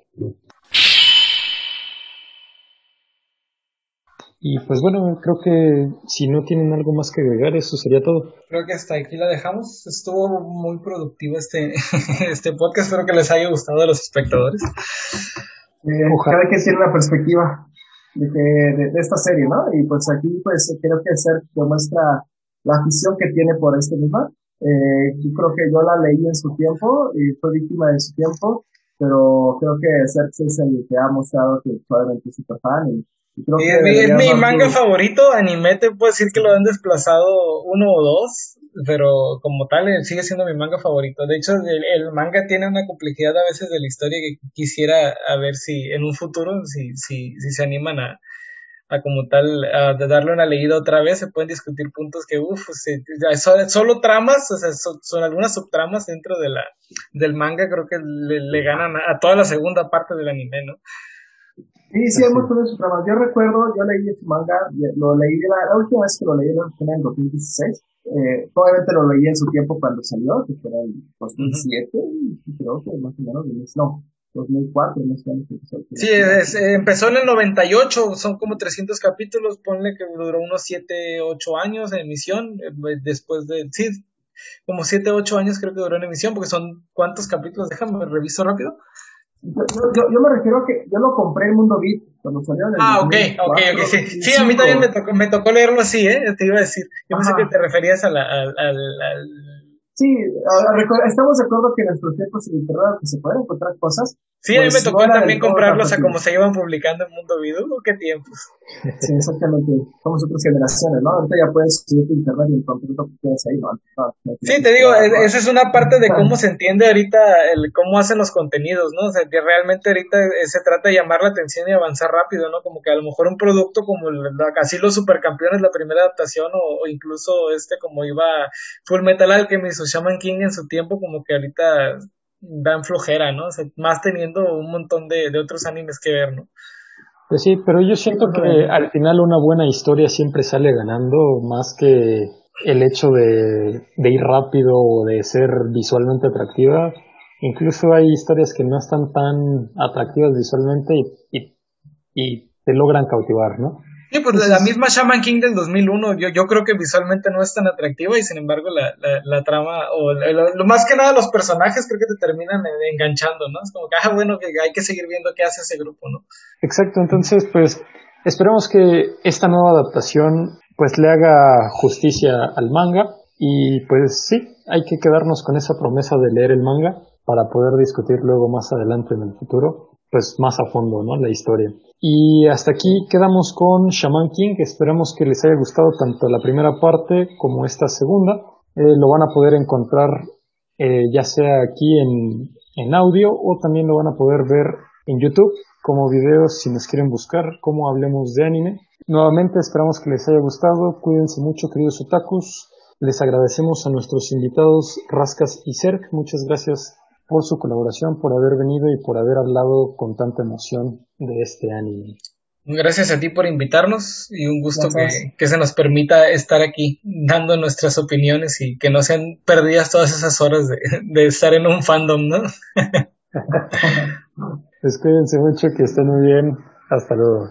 Y pues bueno, creo que si no tienen algo más que agregar, eso sería todo. Creo que hasta aquí la dejamos. Estuvo muy productivo este, este podcast. Espero que les haya gustado a los espectadores. Eh, cada quien tiene una perspectiva de, de, de, esta serie, ¿no? Y pues aquí pues creo que Ser demuestra la afición que tiene por este misma. Eh, yo creo que yo la leí en su tiempo y fue víctima de su tiempo, pero creo que Sergio es el que ha mostrado que probablemente es super fan y es mi, manga favorito, anime te puedo decir que lo han desplazado uno o dos, pero como tal eh, sigue siendo mi manga favorito. De hecho, el, manga tiene una complejidad a veces de la historia que quisiera a ver si en un futuro, si, si, si se animan a, a como tal, a darle una leída otra vez, se pueden discutir puntos que, uff, solo tramas, o sea, son, algunas subtramas dentro de la, del manga, creo que le, le ganan a, a toda la segunda parte del anime, ¿no? Sí, sí, hay muchos dramas. Yo recuerdo, yo leí su manga, lo leí la, la última vez que lo leí fue en el 2016. Eh, probablemente lo leí en su tiempo cuando salió, que fue en 2007, creo que más o menos, no, 2004, no sé. Sí, es, empezó en el 98, son como 300 capítulos, ponle que duró unos 7, 8 años en emisión, eh, después de, sí, como 7, 8 años creo que duró en emisión, porque son, ¿cuántos capítulos? Déjame, reviso rápido. Yo, yo, yo, me refiero a que yo lo compré en Mundo Beat cuando salió en el Ah, ok, ok, ok, sí. Sí, a mí también me tocó, me tocó leerlo así, ¿eh? Te iba a decir. Yo pensé que te referías a la, al, al, Sí, estamos de acuerdo que en nuestros tiempos en internet se pueden encontrar cosas. Sí, a mí me pues, tocó también comprarlos a como se iban publicando en Mundo Video, ¿qué tiempos? Sí, exactamente. Somos otras generaciones, ¿no? Ahorita ya puedes subir internet y encontrar lo que quieras ahí, ¿no? sí, te digo, esa es una parte de cómo se entiende ahorita el cómo hacen los contenidos, ¿no? O sea, que realmente ahorita se trata de llamar la atención y avanzar rápido, ¿no? Como que a lo mejor un producto como casi los supercampeones, la primera adaptación, o, o incluso este como iba Full Metal Alchemist o Shaman King en su tiempo, como que ahorita dan flojera, ¿no? más teniendo un montón de, otros animes que ver, ¿no? Pues sí, pero yo siento que al final una buena historia siempre sale ganando más que el hecho de, ir rápido o de ser visualmente atractiva. Incluso hay historias que no están tan atractivas visualmente y, y te logran cautivar, ¿no? Sí, pues la misma Shaman King del 2001, yo, yo creo que visualmente no es tan atractiva y sin embargo la, la, trama, o lo, más que nada los personajes creo que te terminan enganchando, ¿no? Es como que, ah, bueno, que hay que seguir viendo qué hace ese grupo, ¿no? Exacto, entonces pues esperemos que esta nueva adaptación pues le haga justicia al manga y pues sí, hay que quedarnos con esa promesa de leer el manga para poder discutir luego más adelante en el futuro, pues más a fondo, ¿no? La historia. Y hasta aquí quedamos con Shaman King. Esperamos que les haya gustado tanto la primera parte como esta segunda. Eh, lo van a poder encontrar eh, ya sea aquí en, en audio o también lo van a poder ver en YouTube como videos si nos quieren buscar como hablemos de anime. Nuevamente esperamos que les haya gustado. Cuídense mucho queridos otakus. Les agradecemos a nuestros invitados Rascas y Cerc. Muchas gracias por su colaboración, por haber venido y por haber hablado con tanta emoción de este anime. Gracias a ti por invitarnos y un gusto que, se nos permita estar aquí dando nuestras opiniones y que no sean perdidas todas esas horas de, estar en un fandom, ¿no? pues mucho, que estén muy bien. Hasta luego.